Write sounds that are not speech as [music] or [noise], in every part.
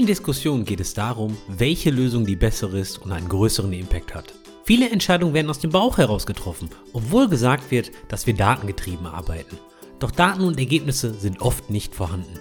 vielen Diskussionen geht es darum, welche Lösung die bessere ist und einen größeren Impact hat. Viele Entscheidungen werden aus dem Bauch heraus getroffen, obwohl gesagt wird, dass wir datengetrieben arbeiten. Doch Daten und Ergebnisse sind oft nicht vorhanden.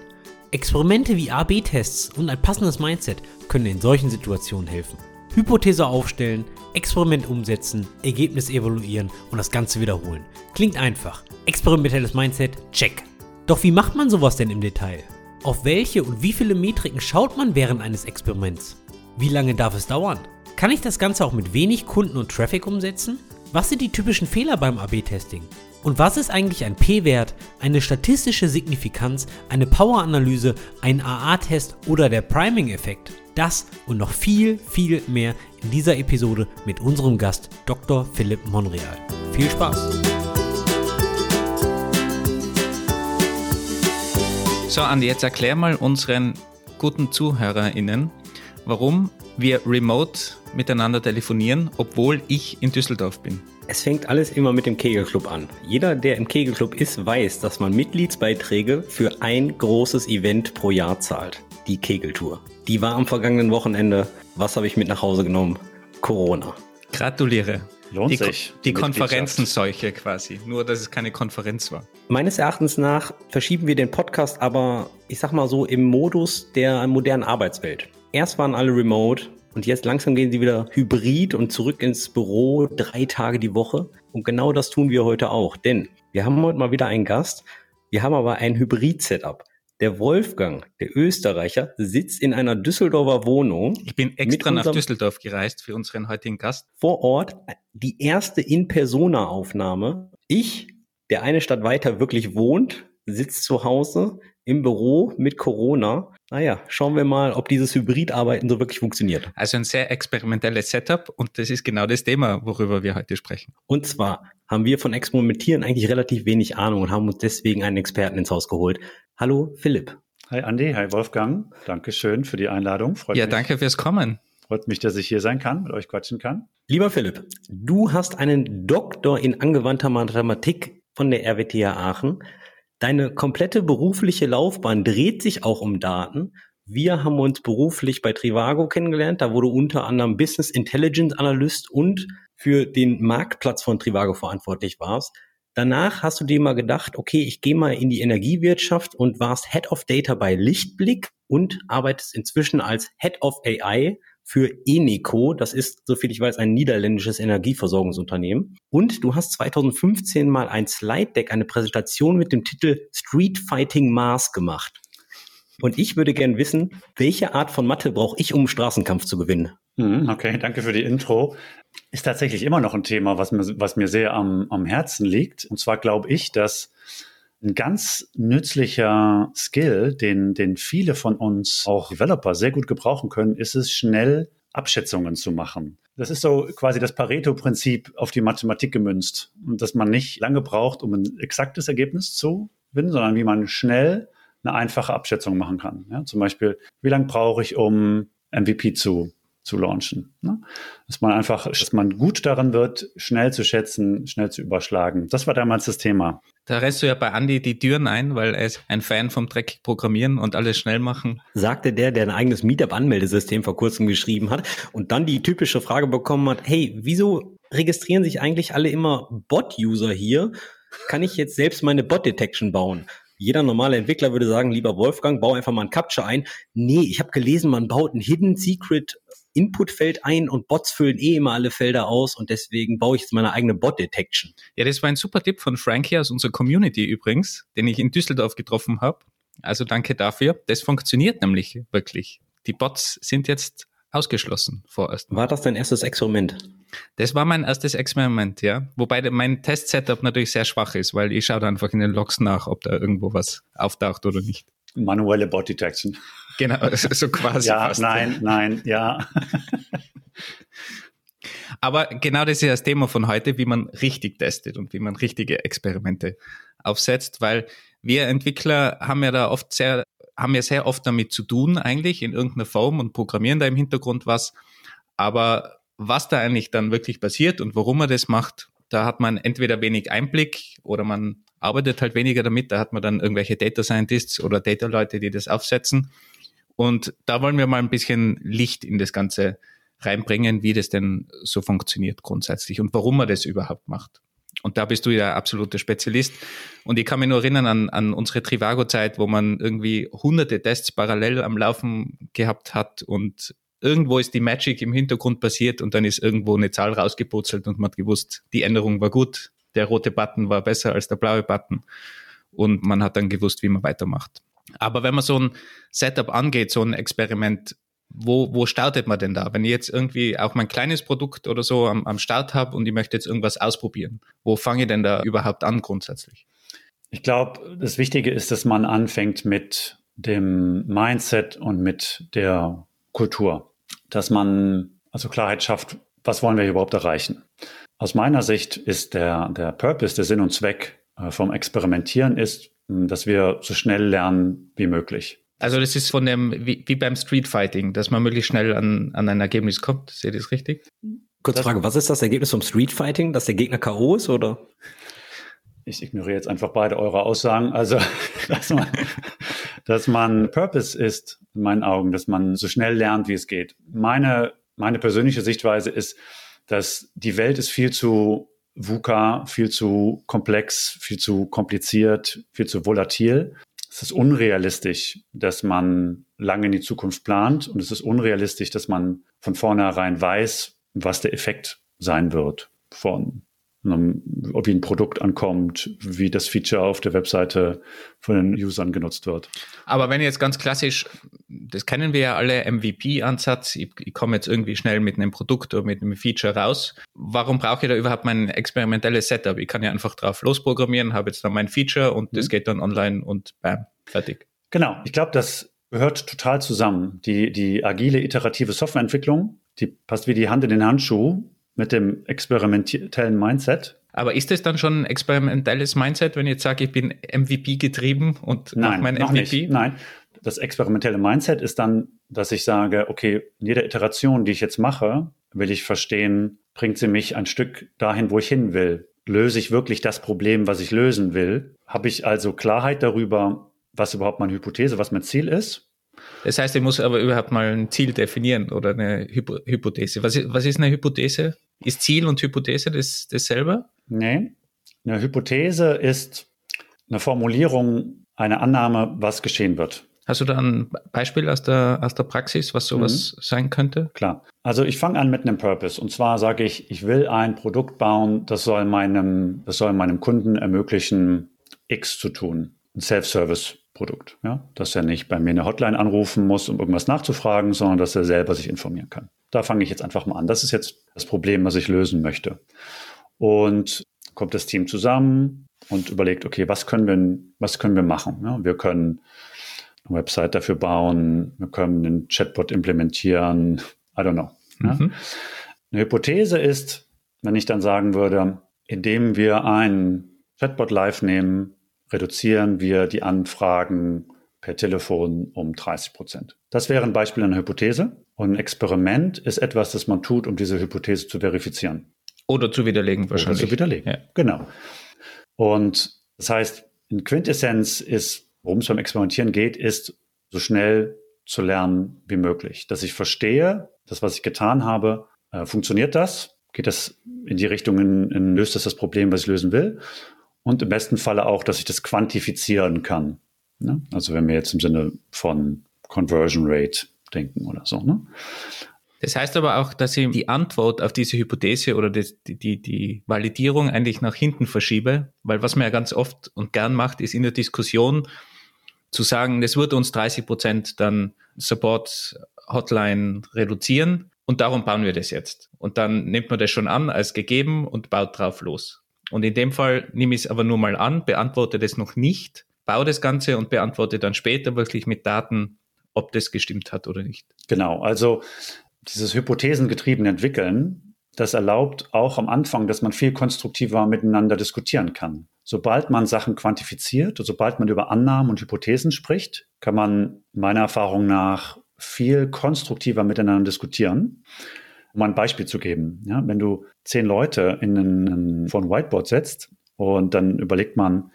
Experimente wie A-B-Tests und ein passendes Mindset können in solchen Situationen helfen. Hypothese aufstellen, Experiment umsetzen, Ergebnis evaluieren und das Ganze wiederholen. Klingt einfach. Experimentelles Mindset, check. Doch wie macht man sowas denn im Detail? Auf welche und wie viele Metriken schaut man während eines Experiments? Wie lange darf es dauern? Kann ich das Ganze auch mit wenig Kunden und Traffic umsetzen? Was sind die typischen Fehler beim AB-Testing? Und was ist eigentlich ein P-Wert, eine statistische Signifikanz, eine Power-Analyse, ein AA-Test oder der Priming-Effekt? Das und noch viel, viel mehr in dieser Episode mit unserem Gast Dr. Philipp Monreal. Viel Spaß! So, Andi, jetzt erklär mal unseren guten ZuhörerInnen, warum wir remote miteinander telefonieren, obwohl ich in Düsseldorf bin. Es fängt alles immer mit dem Kegelclub an. Jeder, der im Kegelclub ist, weiß, dass man Mitgliedsbeiträge für ein großes Event pro Jahr zahlt. Die Kegeltour. Die war am vergangenen Wochenende. Was habe ich mit nach Hause genommen? Corona. Gratuliere. Lohnt die, sich. Die Konferenzenseuche quasi. Nur, dass es keine Konferenz war. Meines Erachtens nach verschieben wir den Podcast aber, ich sag mal so, im Modus der modernen Arbeitswelt. Erst waren alle remote, und jetzt langsam gehen sie wieder hybrid und zurück ins Büro, drei Tage die Woche. Und genau das tun wir heute auch. Denn wir haben heute mal wieder einen Gast. Wir haben aber ein Hybrid-Setup. Der Wolfgang, der Österreicher, sitzt in einer Düsseldorfer Wohnung. Ich bin extra nach Düsseldorf gereist für unseren heutigen Gast. Vor Ort die erste In-Persona-Aufnahme. Ich, der eine Stadt weiter wirklich wohnt, sitzt zu Hause im Büro mit Corona naja, schauen wir mal, ob dieses Hybridarbeiten so wirklich funktioniert. Also ein sehr experimentelles Setup und das ist genau das Thema, worüber wir heute sprechen. Und zwar haben wir von Experimentieren eigentlich relativ wenig Ahnung und haben uns deswegen einen Experten ins Haus geholt. Hallo Philipp. Hi Andi, hi Wolfgang. Dankeschön für die Einladung. Freut ja, mich. danke fürs Kommen. Freut mich, dass ich hier sein kann, mit euch quatschen kann. Lieber Philipp, du hast einen Doktor in angewandter Mathematik von der RWTH Aachen Deine komplette berufliche Laufbahn dreht sich auch um Daten. Wir haben uns beruflich bei Trivago kennengelernt. Da wurde unter anderem Business Intelligence Analyst und für den Marktplatz von Trivago verantwortlich warst. Danach hast du dir mal gedacht, okay, ich gehe mal in die Energiewirtschaft und warst Head of Data bei Lichtblick und arbeitest inzwischen als Head of AI für Eneco. Das ist, soviel ich weiß, ein niederländisches Energieversorgungsunternehmen. Und du hast 2015 mal ein Slide Deck, eine Präsentation mit dem Titel Street Fighting Mars gemacht. Und ich würde gern wissen, welche Art von Mathe brauche ich, um Straßenkampf zu gewinnen? Hm, okay, danke für die Intro. Ist tatsächlich immer noch ein Thema, was mir, was mir sehr am, am Herzen liegt. Und zwar glaube ich, dass ein ganz nützlicher Skill, den, den viele von uns, auch Developer, sehr gut gebrauchen können, ist es, schnell Abschätzungen zu machen. Das ist so quasi das Pareto-Prinzip auf die Mathematik gemünzt. Und dass man nicht lange braucht, um ein exaktes Ergebnis zu finden, sondern wie man schnell eine einfache Abschätzung machen kann. Ja, zum Beispiel, wie lange brauche ich, um MVP zu zu launchen. Ne? Dass man einfach, dass man gut daran wird, schnell zu schätzen, schnell zu überschlagen. Das war damals das Thema. Da rennst du ja bei Andy die Türen ein, weil er ist ein Fan vom dreckig Programmieren und alles schnell machen. Sagte der, der ein eigenes Meetup-Anmeldesystem vor kurzem geschrieben hat und dann die typische Frage bekommen hat, hey, wieso registrieren sich eigentlich alle immer Bot-User hier? Kann ich jetzt selbst meine Bot-Detection bauen? Jeder normale Entwickler würde sagen, lieber Wolfgang, bau einfach mal ein Capture ein. Nee, ich habe gelesen, man baut ein Hidden Secret Inputfeld ein und Bots füllen eh immer alle Felder aus und deswegen baue ich jetzt meine eigene Bot-Detection. Ja, das war ein super Tipp von Frankie aus unserer Community übrigens, den ich in Düsseldorf getroffen habe. Also danke dafür. Das funktioniert nämlich wirklich. Die Bots sind jetzt ausgeschlossen vorerst. War das dein erstes Experiment? Das war mein erstes Experiment, ja. Wobei mein Test-Setup natürlich sehr schwach ist, weil ich schaue einfach in den Logs nach, ob da irgendwo was auftaucht oder nicht. Manuelle Bot Detection. Genau, [laughs] so quasi. ja, fast. nein, nein, ja. [laughs] Aber genau das ist das Thema von heute, wie man richtig testet und wie man richtige Experimente aufsetzt, weil wir Entwickler haben ja da oft sehr, haben ja sehr oft damit zu tun eigentlich in irgendeiner Form und programmieren da im Hintergrund was. Aber was da eigentlich dann wirklich passiert und warum man das macht, da hat man entweder wenig Einblick oder man arbeitet halt weniger damit. Da hat man dann irgendwelche Data Scientists oder Data Leute, die das aufsetzen. Und da wollen wir mal ein bisschen Licht in das Ganze reinbringen, wie das denn so funktioniert grundsätzlich und warum man das überhaupt macht. Und da bist du ja absoluter Spezialist. Und ich kann mich nur erinnern an, an unsere Trivago-Zeit, wo man irgendwie hunderte Tests parallel am Laufen gehabt hat und irgendwo ist die Magic im Hintergrund passiert und dann ist irgendwo eine Zahl rausgeputzelt und man hat gewusst, die Änderung war gut, der rote Button war besser als der blaue Button und man hat dann gewusst, wie man weitermacht. Aber wenn man so ein Setup angeht, so ein Experiment, wo, wo startet man denn da? Wenn ich jetzt irgendwie auch mein kleines Produkt oder so am, am Start habe und ich möchte jetzt irgendwas ausprobieren, wo fange ich denn da überhaupt an grundsätzlich? Ich glaube, das Wichtige ist, dass man anfängt mit dem Mindset und mit der Kultur, dass man also Klarheit schafft, was wollen wir überhaupt erreichen. Aus meiner Sicht ist der, der Purpose, der Sinn und Zweck äh, vom Experimentieren ist, dass wir so schnell lernen wie möglich. Also das ist von dem, wie, wie beim Streetfighting, dass man möglichst schnell an, an ein Ergebnis kommt. Seht ihr das richtig? Kurze Frage, was ist das Ergebnis vom Streetfighting? Dass der Gegner K.O. ist oder? Ich ignoriere jetzt einfach beide eure Aussagen. Also, [laughs] dass man, dass man Purpose ist, in meinen Augen, dass man so schnell lernt, wie es geht. Meine, meine persönliche Sichtweise ist, dass die Welt ist viel zu VUCA, viel zu komplex, viel zu kompliziert, viel zu volatil, es ist unrealistisch, dass man lange in die Zukunft plant und es ist unrealistisch, dass man von vornherein weiß, was der Effekt sein wird von ob wie ein Produkt ankommt, wie das Feature auf der Webseite von den Usern genutzt wird. Aber wenn jetzt ganz klassisch, das kennen wir ja alle, MVP-Ansatz, ich, ich komme jetzt irgendwie schnell mit einem Produkt oder mit einem Feature raus, warum brauche ich da überhaupt mein experimentelles Setup? Ich kann ja einfach drauf losprogrammieren, habe jetzt dann mein Feature und das mhm. geht dann online und bam, fertig. Genau, ich glaube, das gehört total zusammen. Die, die agile, iterative Softwareentwicklung, die passt wie die Hand in den Handschuh mit dem experimentellen Mindset. Aber ist es dann schon ein experimentelles Mindset, wenn ich jetzt sage, ich bin MVP getrieben und Nein, mein noch MVP? Nicht. Nein, das experimentelle Mindset ist dann, dass ich sage, okay, in jeder Iteration, die ich jetzt mache, will ich verstehen, bringt sie mich ein Stück dahin, wo ich hin will. Löse ich wirklich das Problem, was ich lösen will? Habe ich also Klarheit darüber, was überhaupt meine Hypothese, was mein Ziel ist? Das heißt, ich muss aber überhaupt mal ein Ziel definieren oder eine Hypo Hypothese. Was ist, was ist eine Hypothese? Ist Ziel und Hypothese das, dasselbe? Nee. Eine Hypothese ist eine Formulierung, eine Annahme, was geschehen wird. Hast du da ein Beispiel aus der, aus der Praxis, was sowas mhm. sein könnte? Klar. Also ich fange an mit einem Purpose. Und zwar sage ich, ich will ein Produkt bauen, das soll meinem, das soll meinem Kunden ermöglichen, X zu tun. Ein Self-Service-Produkt. Ja? Dass er nicht bei mir eine Hotline anrufen muss, um irgendwas nachzufragen, sondern dass er selber sich informieren kann. Da fange ich jetzt einfach mal an. Das ist jetzt das Problem, was ich lösen möchte. Und kommt das Team zusammen und überlegt, okay, was können wir, was können wir machen? Ja, wir können eine Website dafür bauen, wir können einen Chatbot implementieren, I don't know. Ja. Mhm. Eine Hypothese ist, wenn ich dann sagen würde, indem wir einen Chatbot live nehmen, reduzieren wir die Anfragen per Telefon um 30 Prozent. Das wäre ein Beispiel einer Hypothese. Und ein Experiment ist etwas, das man tut, um diese Hypothese zu verifizieren. Oder zu widerlegen wahrscheinlich. Oder zu widerlegen, ja. genau. Und das heißt, in Quintessenz ist, worum es beim Experimentieren geht, ist, so schnell zu lernen wie möglich. Dass ich verstehe, das, was ich getan habe, äh, funktioniert das? Geht das in die Richtung, in, in, löst das das Problem, was ich lösen will? Und im besten Falle auch, dass ich das quantifizieren kann. Ne? Also wenn wir jetzt im Sinne von Conversion Rate denken oder so. Ne? Das heißt aber auch, dass ich die Antwort auf diese Hypothese oder die, die, die Validierung eigentlich nach hinten verschiebe, weil was man ja ganz oft und gern macht, ist in der Diskussion zu sagen, das wird uns 30 Prozent dann Support Hotline reduzieren und darum bauen wir das jetzt. Und dann nimmt man das schon an als gegeben und baut drauf los. Und in dem Fall nehme ich es aber nur mal an, beantworte das noch nicht, baue das Ganze und beantworte dann später wirklich mit Daten, ob das gestimmt hat oder nicht. Genau, also dieses hypothesengetriebene Entwickeln, das erlaubt auch am Anfang, dass man viel konstruktiver miteinander diskutieren kann. Sobald man Sachen quantifiziert und sobald man über Annahmen und Hypothesen spricht, kann man meiner Erfahrung nach viel konstruktiver miteinander diskutieren. Um ein Beispiel zu geben, ja, wenn du zehn Leute in einen, vor ein Whiteboard setzt und dann überlegt man,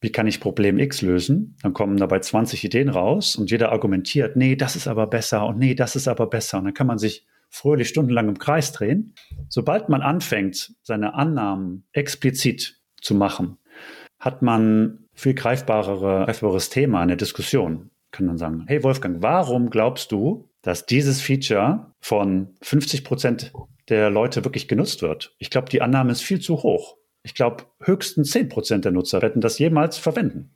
wie kann ich Problem X lösen? Dann kommen dabei 20 Ideen raus und jeder argumentiert, nee, das ist aber besser und nee, das ist aber besser. Und dann kann man sich fröhlich stundenlang im Kreis drehen. Sobald man anfängt, seine Annahmen explizit zu machen, hat man viel greifbarere, greifbares Thema in der Diskussion. Kann man sagen, hey Wolfgang, warum glaubst du, dass dieses Feature von 50 Prozent der Leute wirklich genutzt wird? Ich glaube, die Annahme ist viel zu hoch. Ich glaube, höchstens 10 Prozent der Nutzer werden das jemals verwenden.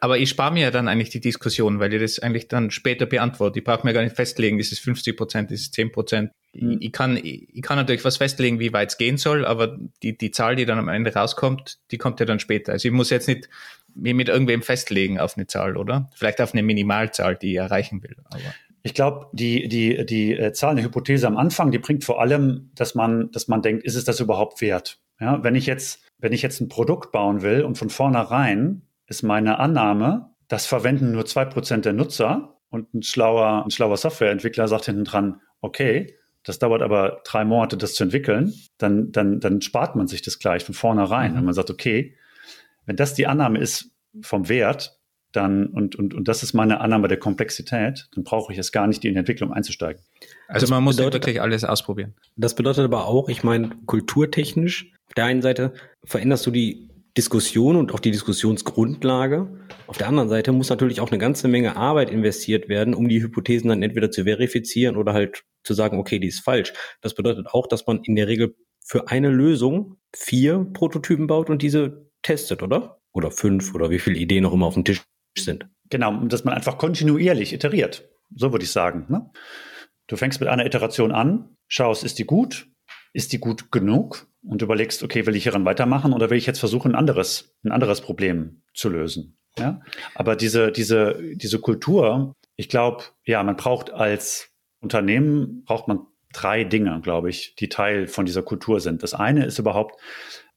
Aber ich spare mir ja dann eigentlich die Diskussion, weil ich das eigentlich dann später beantworte. Ich brauche mir gar nicht festlegen, ist es 50 Prozent, ist es 10 Prozent. Mhm. Ich, ich, kann, ich kann natürlich was festlegen, wie weit es gehen soll, aber die, die Zahl, die dann am Ende rauskommt, die kommt ja dann später. Also ich muss jetzt nicht mich mit irgendwem festlegen auf eine Zahl, oder? Vielleicht auf eine Minimalzahl, die ich erreichen will. Aber. Ich glaube, die, die, die äh, Zahl, eine Hypothese am Anfang, die bringt vor allem, dass man, dass man denkt, ist es das überhaupt wert? Ja, wenn ich jetzt, wenn ich jetzt ein Produkt bauen will und von vornherein ist meine Annahme, das verwenden nur zwei Prozent der Nutzer und ein schlauer, ein schlauer Softwareentwickler sagt hinten dran, okay, das dauert aber drei Monate, das zu entwickeln, dann, dann, dann spart man sich das gleich von vornherein. Mhm. Wenn man sagt, okay, wenn das die Annahme ist vom Wert, dann, und, und, und das ist meine Annahme der Komplexität, dann brauche ich es gar nicht, in die Entwicklung einzusteigen. Also das man muss bedeutet, wirklich alles ausprobieren. Das bedeutet aber auch, ich meine, kulturtechnisch, auf der einen Seite veränderst du die Diskussion und auch die Diskussionsgrundlage. Auf der anderen Seite muss natürlich auch eine ganze Menge Arbeit investiert werden, um die Hypothesen dann entweder zu verifizieren oder halt zu sagen, okay, die ist falsch. Das bedeutet auch, dass man in der Regel für eine Lösung vier Prototypen baut und diese testet, oder? Oder fünf oder wie viele Ideen noch immer auf dem Tisch sind. Genau, dass man einfach kontinuierlich iteriert. So würde ich sagen. Ne? Du fängst mit einer Iteration an, schaust, ist die gut? Ist die gut genug? Und überlegst, okay, will ich hieran weitermachen oder will ich jetzt versuchen, ein anderes, ein anderes Problem zu lösen? Ja? Aber diese, diese, diese Kultur, ich glaube, ja, man braucht als Unternehmen, braucht man drei Dinge, glaube ich, die Teil von dieser Kultur sind. Das eine ist überhaupt,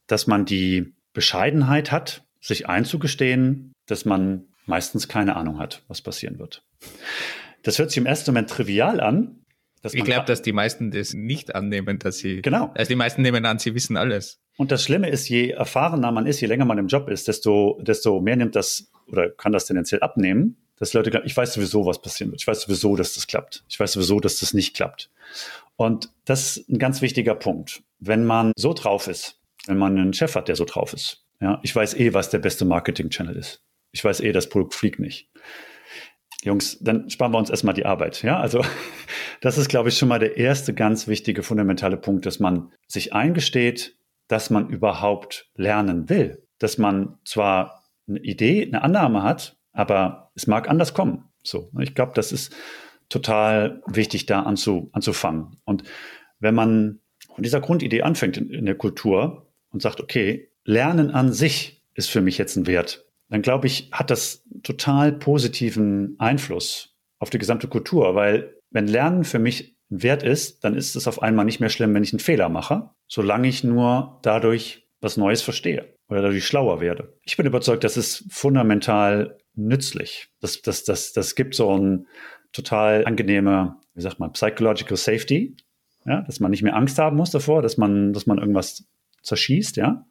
dass man die Bescheidenheit hat, sich einzugestehen, dass man meistens keine Ahnung hat, was passieren wird. Das hört sich im ersten Moment trivial an. Ich glaube, dass die meisten das nicht annehmen, dass sie. Genau. Also die meisten nehmen an, sie wissen alles. Und das Schlimme ist, je erfahrener man ist, je länger man im Job ist, desto, desto mehr nimmt das oder kann das tendenziell abnehmen, dass Leute glauben, ich weiß sowieso, was passieren wird. Ich weiß sowieso, dass das klappt. Ich weiß sowieso, dass das nicht klappt. Und das ist ein ganz wichtiger Punkt. Wenn man so drauf ist, wenn man einen Chef hat, der so drauf ist, ja, ich weiß eh, was der beste Marketing-Channel ist. Ich weiß eh, das Produkt fliegt nicht. Jungs, dann sparen wir uns erstmal die Arbeit. Ja, also [laughs] das ist, glaube ich, schon mal der erste ganz wichtige fundamentale Punkt, dass man sich eingesteht, dass man überhaupt lernen will. Dass man zwar eine Idee, eine Annahme hat, aber es mag anders kommen. So, ich glaube, das ist total wichtig, da anzu, anzufangen. Und wenn man von dieser Grundidee anfängt in, in der Kultur und sagt, okay, Lernen an sich ist für mich jetzt ein Wert dann glaube ich, hat das total positiven Einfluss auf die gesamte Kultur, weil wenn Lernen für mich Wert ist, dann ist es auf einmal nicht mehr schlimm, wenn ich einen Fehler mache, solange ich nur dadurch was Neues verstehe oder dadurch schlauer werde. Ich bin überzeugt, das ist fundamental nützlich. Das, das, das, das gibt so ein total angenehme, wie sagt man, psychological safety, ja, dass man nicht mehr Angst haben muss davor, dass man, dass man irgendwas zerschießt, ja.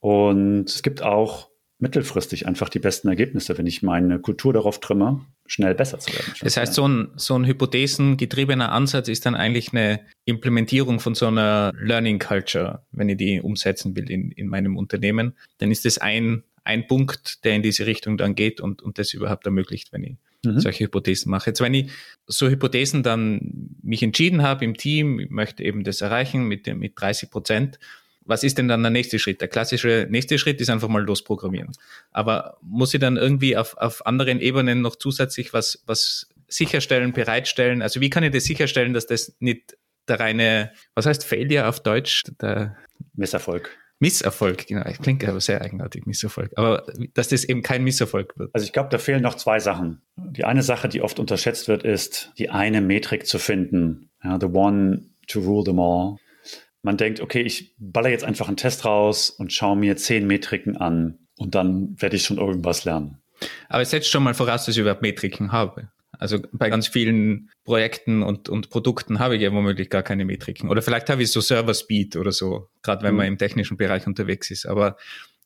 Und es gibt auch mittelfristig einfach die besten Ergebnisse, wenn ich meine Kultur darauf trimme, schnell besser zu werden. Das heißt, so ein, so ein hypothesengetriebener Ansatz ist dann eigentlich eine Implementierung von so einer Learning Culture, wenn ich die umsetzen will in, in meinem Unternehmen. Dann ist das ein, ein Punkt, der in diese Richtung dann geht und, und das überhaupt ermöglicht, wenn ich mhm. solche Hypothesen mache. Jetzt, wenn ich so Hypothesen dann mich entschieden habe im Team, ich möchte eben das erreichen mit, mit 30 Prozent, was ist denn dann der nächste Schritt? Der klassische nächste Schritt ist einfach mal losprogrammieren. Aber muss ich dann irgendwie auf, auf anderen Ebenen noch zusätzlich was, was sicherstellen, bereitstellen? Also wie kann ich das sicherstellen, dass das nicht der reine, was heißt Failure auf Deutsch? Der Misserfolg. Misserfolg, genau. Ich klinge aber sehr eigenartig, Misserfolg. Aber dass das eben kein Misserfolg wird. Also ich glaube, da fehlen noch zwei Sachen. Die eine Sache, die oft unterschätzt wird, ist, die eine Metrik zu finden. Ja, the one to rule them all man denkt, okay, ich baller jetzt einfach einen Test raus und schaue mir zehn Metriken an und dann werde ich schon irgendwas lernen. Aber es setzt schon mal voraus, dass ich überhaupt Metriken habe. Also bei ganz vielen Projekten und, und Produkten habe ich ja womöglich gar keine Metriken. Oder vielleicht habe ich so Server Speed oder so, gerade wenn mhm. man im technischen Bereich unterwegs ist. Aber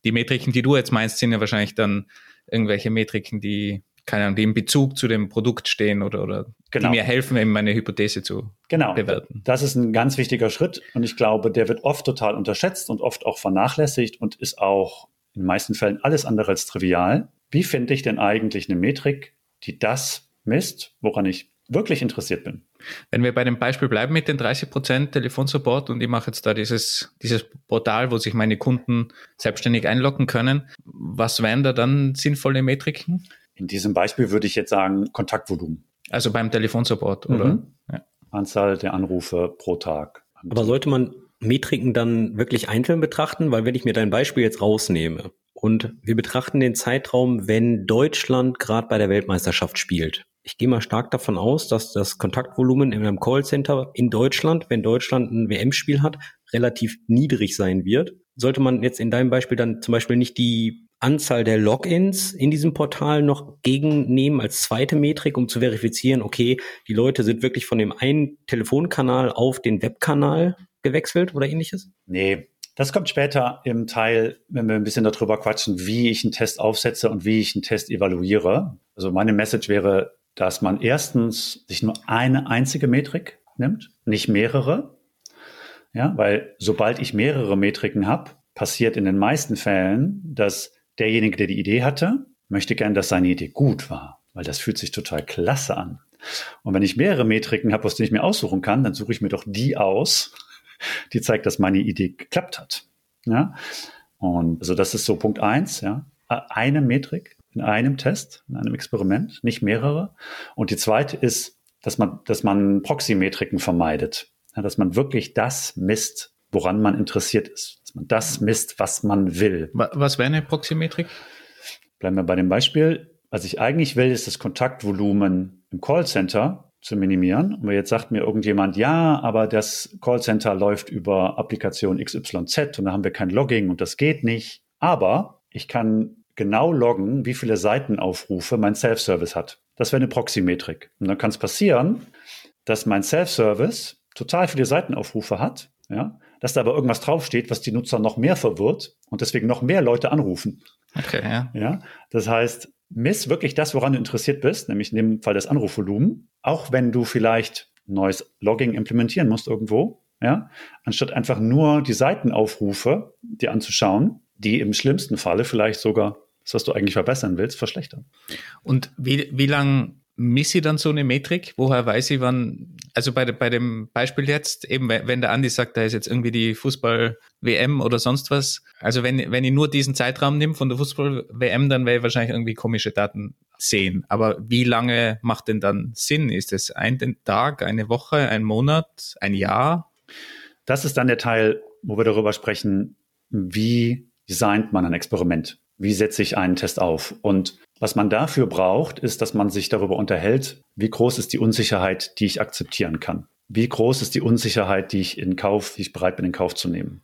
die Metriken, die du jetzt meinst, sind ja wahrscheinlich dann irgendwelche Metriken, die keine Ahnung, die im Bezug zu dem Produkt stehen oder, oder genau. die mir helfen, eben meine Hypothese zu genau. bewerten. Das ist ein ganz wichtiger Schritt und ich glaube, der wird oft total unterschätzt und oft auch vernachlässigt und ist auch in den meisten Fällen alles andere als trivial. Wie finde ich denn eigentlich eine Metrik, die das misst, woran ich wirklich interessiert bin? Wenn wir bei dem Beispiel bleiben mit den 30 Prozent Telefonsupport und ich mache jetzt da dieses, dieses Portal, wo sich meine Kunden selbstständig einloggen können, was wären da dann sinnvolle Metriken? In diesem Beispiel würde ich jetzt sagen Kontaktvolumen. Also beim Telefonsupport, oder? Mhm. Ja. Anzahl der Anrufe pro Tag. Aber sollte man Metriken dann wirklich einzeln betrachten? Weil wenn ich mir dein Beispiel jetzt rausnehme und wir betrachten den Zeitraum, wenn Deutschland gerade bei der Weltmeisterschaft spielt. Ich gehe mal stark davon aus, dass das Kontaktvolumen in einem Callcenter in Deutschland, wenn Deutschland ein WM-Spiel hat, relativ niedrig sein wird. Sollte man jetzt in deinem Beispiel dann zum Beispiel nicht die Anzahl der Logins in diesem Portal noch gegennehmen als zweite Metrik, um zu verifizieren, okay, die Leute sind wirklich von dem einen Telefonkanal auf den Webkanal gewechselt oder ähnliches? Nee, das kommt später im Teil, wenn wir ein bisschen darüber quatschen, wie ich einen Test aufsetze und wie ich einen Test evaluiere. Also meine Message wäre, dass man erstens sich nur eine einzige Metrik nimmt, nicht mehrere. Ja, weil sobald ich mehrere Metriken habe, passiert in den meisten Fällen, dass derjenige, der die Idee hatte, möchte gern, dass seine Idee gut war, weil das fühlt sich total klasse an. Und wenn ich mehrere Metriken habe, aus denen ich mir aussuchen kann, dann suche ich mir doch die aus, die zeigt, dass meine Idee geklappt hat. Ja? Und also das ist so Punkt eins, ja. Eine Metrik in einem Test, in einem Experiment, nicht mehrere. Und die zweite ist, dass man, dass man Proxymetriken vermeidet. Ja, dass man wirklich das misst, woran man interessiert ist man das misst, was man will. Was wäre eine Proxymetrik? Bleiben wir bei dem Beispiel. Was ich eigentlich will, ist das Kontaktvolumen im Callcenter zu minimieren. Und jetzt sagt mir irgendjemand, ja, aber das Callcenter läuft über Applikation XYZ und da haben wir kein Logging und das geht nicht. Aber ich kann genau loggen, wie viele Seitenaufrufe mein Self-Service hat. Das wäre eine Proxymetrik. Und dann kann es passieren, dass mein Self-Service total viele Seitenaufrufe hat, ja, dass da aber irgendwas draufsteht, was die Nutzer noch mehr verwirrt und deswegen noch mehr Leute anrufen. Okay, ja. ja. Das heißt, miss wirklich das, woran du interessiert bist, nämlich in dem Fall das Anrufvolumen, auch wenn du vielleicht neues Logging implementieren musst irgendwo, ja, anstatt einfach nur die Seitenaufrufe dir anzuschauen, die im schlimmsten Falle vielleicht sogar das, was du eigentlich verbessern willst, verschlechtern. Und wie, wie lang missi dann so eine Metrik? Woher weiß ich, wann, also bei, bei dem Beispiel jetzt, eben wenn der Andi sagt, da ist jetzt irgendwie die Fußball-WM oder sonst was, also wenn, wenn ich nur diesen Zeitraum nehme von der Fußball-WM, dann werde ich wahrscheinlich irgendwie komische Daten sehen. Aber wie lange macht denn dann Sinn? Ist es ein Tag, eine Woche, ein Monat, ein Jahr? Das ist dann der Teil, wo wir darüber sprechen, wie designt man ein Experiment? Wie setze ich einen Test auf? Und was man dafür braucht, ist, dass man sich darüber unterhält, wie groß ist die Unsicherheit, die ich akzeptieren kann. Wie groß ist die Unsicherheit, die ich in Kauf, die ich bereit bin, in Kauf zu nehmen?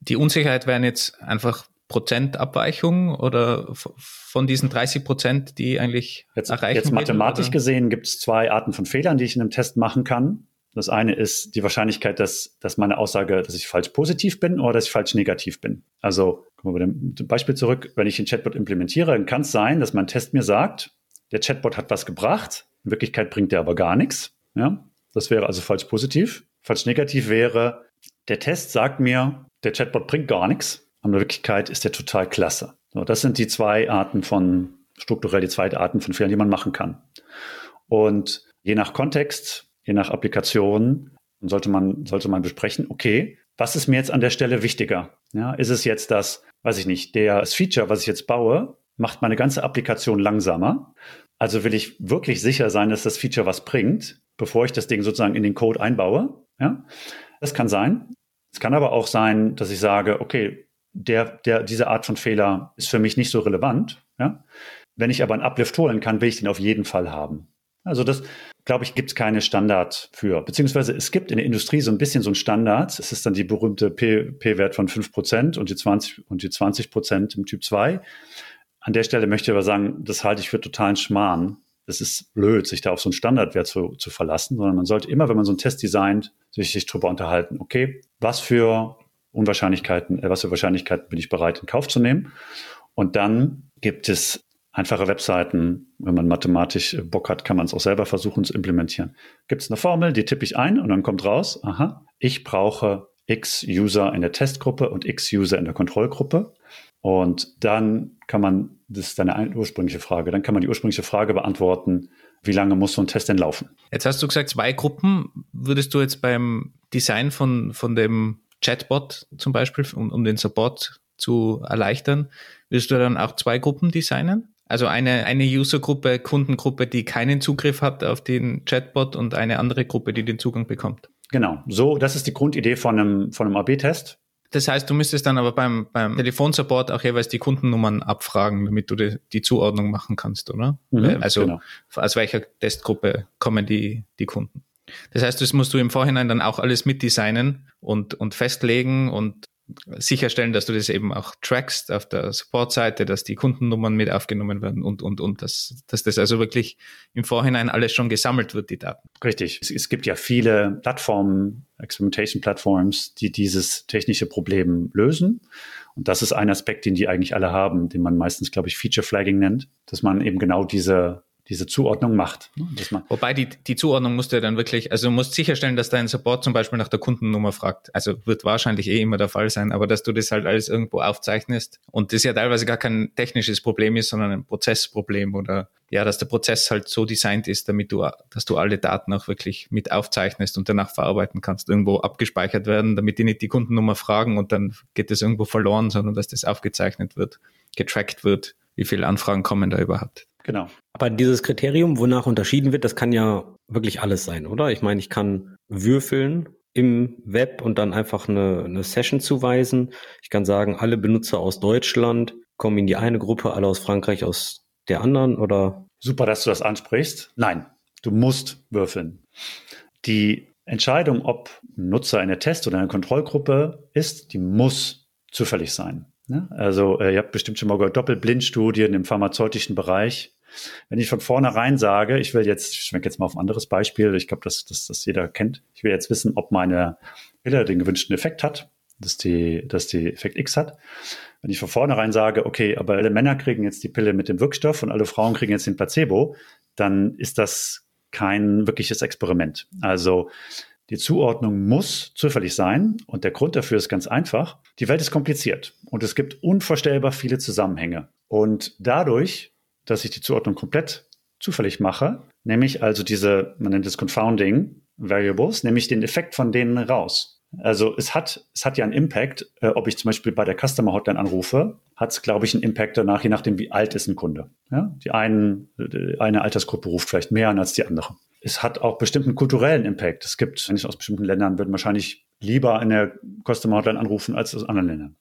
Die Unsicherheit wären jetzt einfach Prozentabweichung oder von diesen 30 Prozent, die eigentlich jetzt, erreichen Jetzt mathematisch will, gesehen gibt es zwei Arten von Fehlern, die ich in einem Test machen kann. Das eine ist die Wahrscheinlichkeit, dass, dass meine Aussage, dass ich falsch positiv bin oder dass ich falsch negativ bin. Also kommen wir bei dem Beispiel zurück, wenn ich den Chatbot implementiere, dann kann es sein, dass mein Test mir sagt, der Chatbot hat was gebracht, in Wirklichkeit bringt der aber gar nichts. Ja? Das wäre also falsch positiv. Falsch negativ wäre, der Test sagt mir, der Chatbot bringt gar nichts, aber in Wirklichkeit ist der total klasse. So, das sind die zwei Arten von, strukturell die zweite Arten von Fehlern, die man machen kann. Und je nach Kontext je nach Applikation sollte man, sollte man besprechen, okay, was ist mir jetzt an der Stelle wichtiger? Ja, ist es jetzt das, weiß ich nicht, der, das Feature, was ich jetzt baue, macht meine ganze Applikation langsamer? Also will ich wirklich sicher sein, dass das Feature was bringt, bevor ich das Ding sozusagen in den Code einbaue? Ja, das kann sein. Es kann aber auch sein, dass ich sage, okay, der, der, diese Art von Fehler ist für mich nicht so relevant. Ja? Wenn ich aber einen Uplift holen kann, will ich den auf jeden Fall haben. Also das, glaube ich, gibt es keine Standard für. Beziehungsweise es gibt in der Industrie so ein bisschen so ein Standard. Es ist dann die berühmte P-Wert von 5% und die 20 und die 20 Prozent im Typ 2. An der Stelle möchte ich aber sagen, das halte ich für totalen Schmarrn. Es ist blöd, sich da auf so einen Standardwert zu, zu verlassen, sondern man sollte immer, wenn man so einen Test designt, sich, sich drüber unterhalten, okay, was für Unwahrscheinlichkeiten, äh, was für Wahrscheinlichkeiten bin ich bereit in Kauf zu nehmen. Und dann gibt es einfache Webseiten. Wenn man mathematisch Bock hat, kann man es auch selber versuchen zu implementieren. Gibt es eine Formel, die tippe ich ein und dann kommt raus, aha, ich brauche x User in der Testgruppe und x User in der Kontrollgruppe. Und dann kann man, das ist deine ursprüngliche Frage, dann kann man die ursprüngliche Frage beantworten, wie lange muss so ein Test denn laufen? Jetzt hast du gesagt, zwei Gruppen. Würdest du jetzt beim Design von, von dem Chatbot zum Beispiel, um, um den Support zu erleichtern, würdest du dann auch zwei Gruppen designen? Also eine, eine Usergruppe, Kundengruppe, die keinen Zugriff hat auf den Chatbot und eine andere Gruppe, die den Zugang bekommt. Genau, so, das ist die Grundidee von einem, von einem AB-Test. Das heißt, du müsstest dann aber beim, beim Telefonsupport auch jeweils die Kundennummern abfragen, damit du die, die Zuordnung machen kannst, oder? Mhm, also genau. aus welcher Testgruppe kommen die, die Kunden. Das heißt, das musst du im Vorhinein dann auch alles mitdesignen und, und festlegen und sicherstellen, dass du das eben auch trackst auf der Support-Seite, dass die Kundennummern mit aufgenommen werden und, und, und, dass, dass das also wirklich im Vorhinein alles schon gesammelt wird, die Daten. Richtig. Es, es gibt ja viele Plattformen, Experimentation Platforms, die dieses technische Problem lösen. Und das ist ein Aspekt, den die eigentlich alle haben, den man meistens, glaube ich, Feature Flagging nennt, dass man eben genau diese diese Zuordnung macht. Ne? Wobei die, die Zuordnung musst du ja dann wirklich, also du musst sicherstellen, dass dein Support zum Beispiel nach der Kundennummer fragt. Also wird wahrscheinlich eh immer der Fall sein, aber dass du das halt alles irgendwo aufzeichnest und das ja teilweise gar kein technisches Problem ist, sondern ein Prozessproblem oder ja, dass der Prozess halt so designt ist, damit du, dass du alle Daten auch wirklich mit aufzeichnest und danach verarbeiten kannst, irgendwo abgespeichert werden, damit die nicht die Kundennummer fragen und dann geht das irgendwo verloren, sondern dass das aufgezeichnet wird, getrackt wird, wie viele Anfragen kommen da überhaupt. Genau. Aber dieses Kriterium, wonach unterschieden wird, das kann ja wirklich alles sein, oder? Ich meine, ich kann würfeln im Web und dann einfach eine, eine Session zuweisen. Ich kann sagen, alle Benutzer aus Deutschland kommen in die eine Gruppe, alle aus Frankreich aus der anderen, oder? Super, dass du das ansprichst. Nein, du musst würfeln. Die Entscheidung, ob ein Nutzer eine Test- oder eine Kontrollgruppe ist, die muss zufällig sein. Ne? Also äh, ihr habt bestimmt schon mal gehört, Doppelblindstudien im pharmazeutischen Bereich. Wenn ich von vornherein sage, ich will jetzt, ich schwenke jetzt mal auf ein anderes Beispiel, ich glaube, dass das, das jeder kennt, ich will jetzt wissen, ob meine Pille den gewünschten Effekt hat, dass die, dass die Effekt X hat. Wenn ich von vornherein sage, okay, aber alle Männer kriegen jetzt die Pille mit dem Wirkstoff und alle Frauen kriegen jetzt den Placebo, dann ist das kein wirkliches Experiment. Also die Zuordnung muss zufällig sein und der Grund dafür ist ganz einfach. Die Welt ist kompliziert und es gibt unvorstellbar viele Zusammenhänge. Und dadurch, dass ich die Zuordnung komplett zufällig mache, nehme ich also diese, man nennt es Confounding Variables, nehme ich den Effekt von denen raus. Also es hat, es hat ja einen Impact, äh, ob ich zum Beispiel bei der Customer Hotline anrufe, hat es, glaube ich, einen Impact danach, je nachdem, wie alt ist ein Kunde. Ja? Die einen, äh, eine Altersgruppe ruft vielleicht mehr an als die andere es hat auch bestimmten kulturellen Impact. Es gibt Menschen aus bestimmten Ländern, würden wahrscheinlich lieber in der Customer Hotline anrufen als aus anderen Ländern.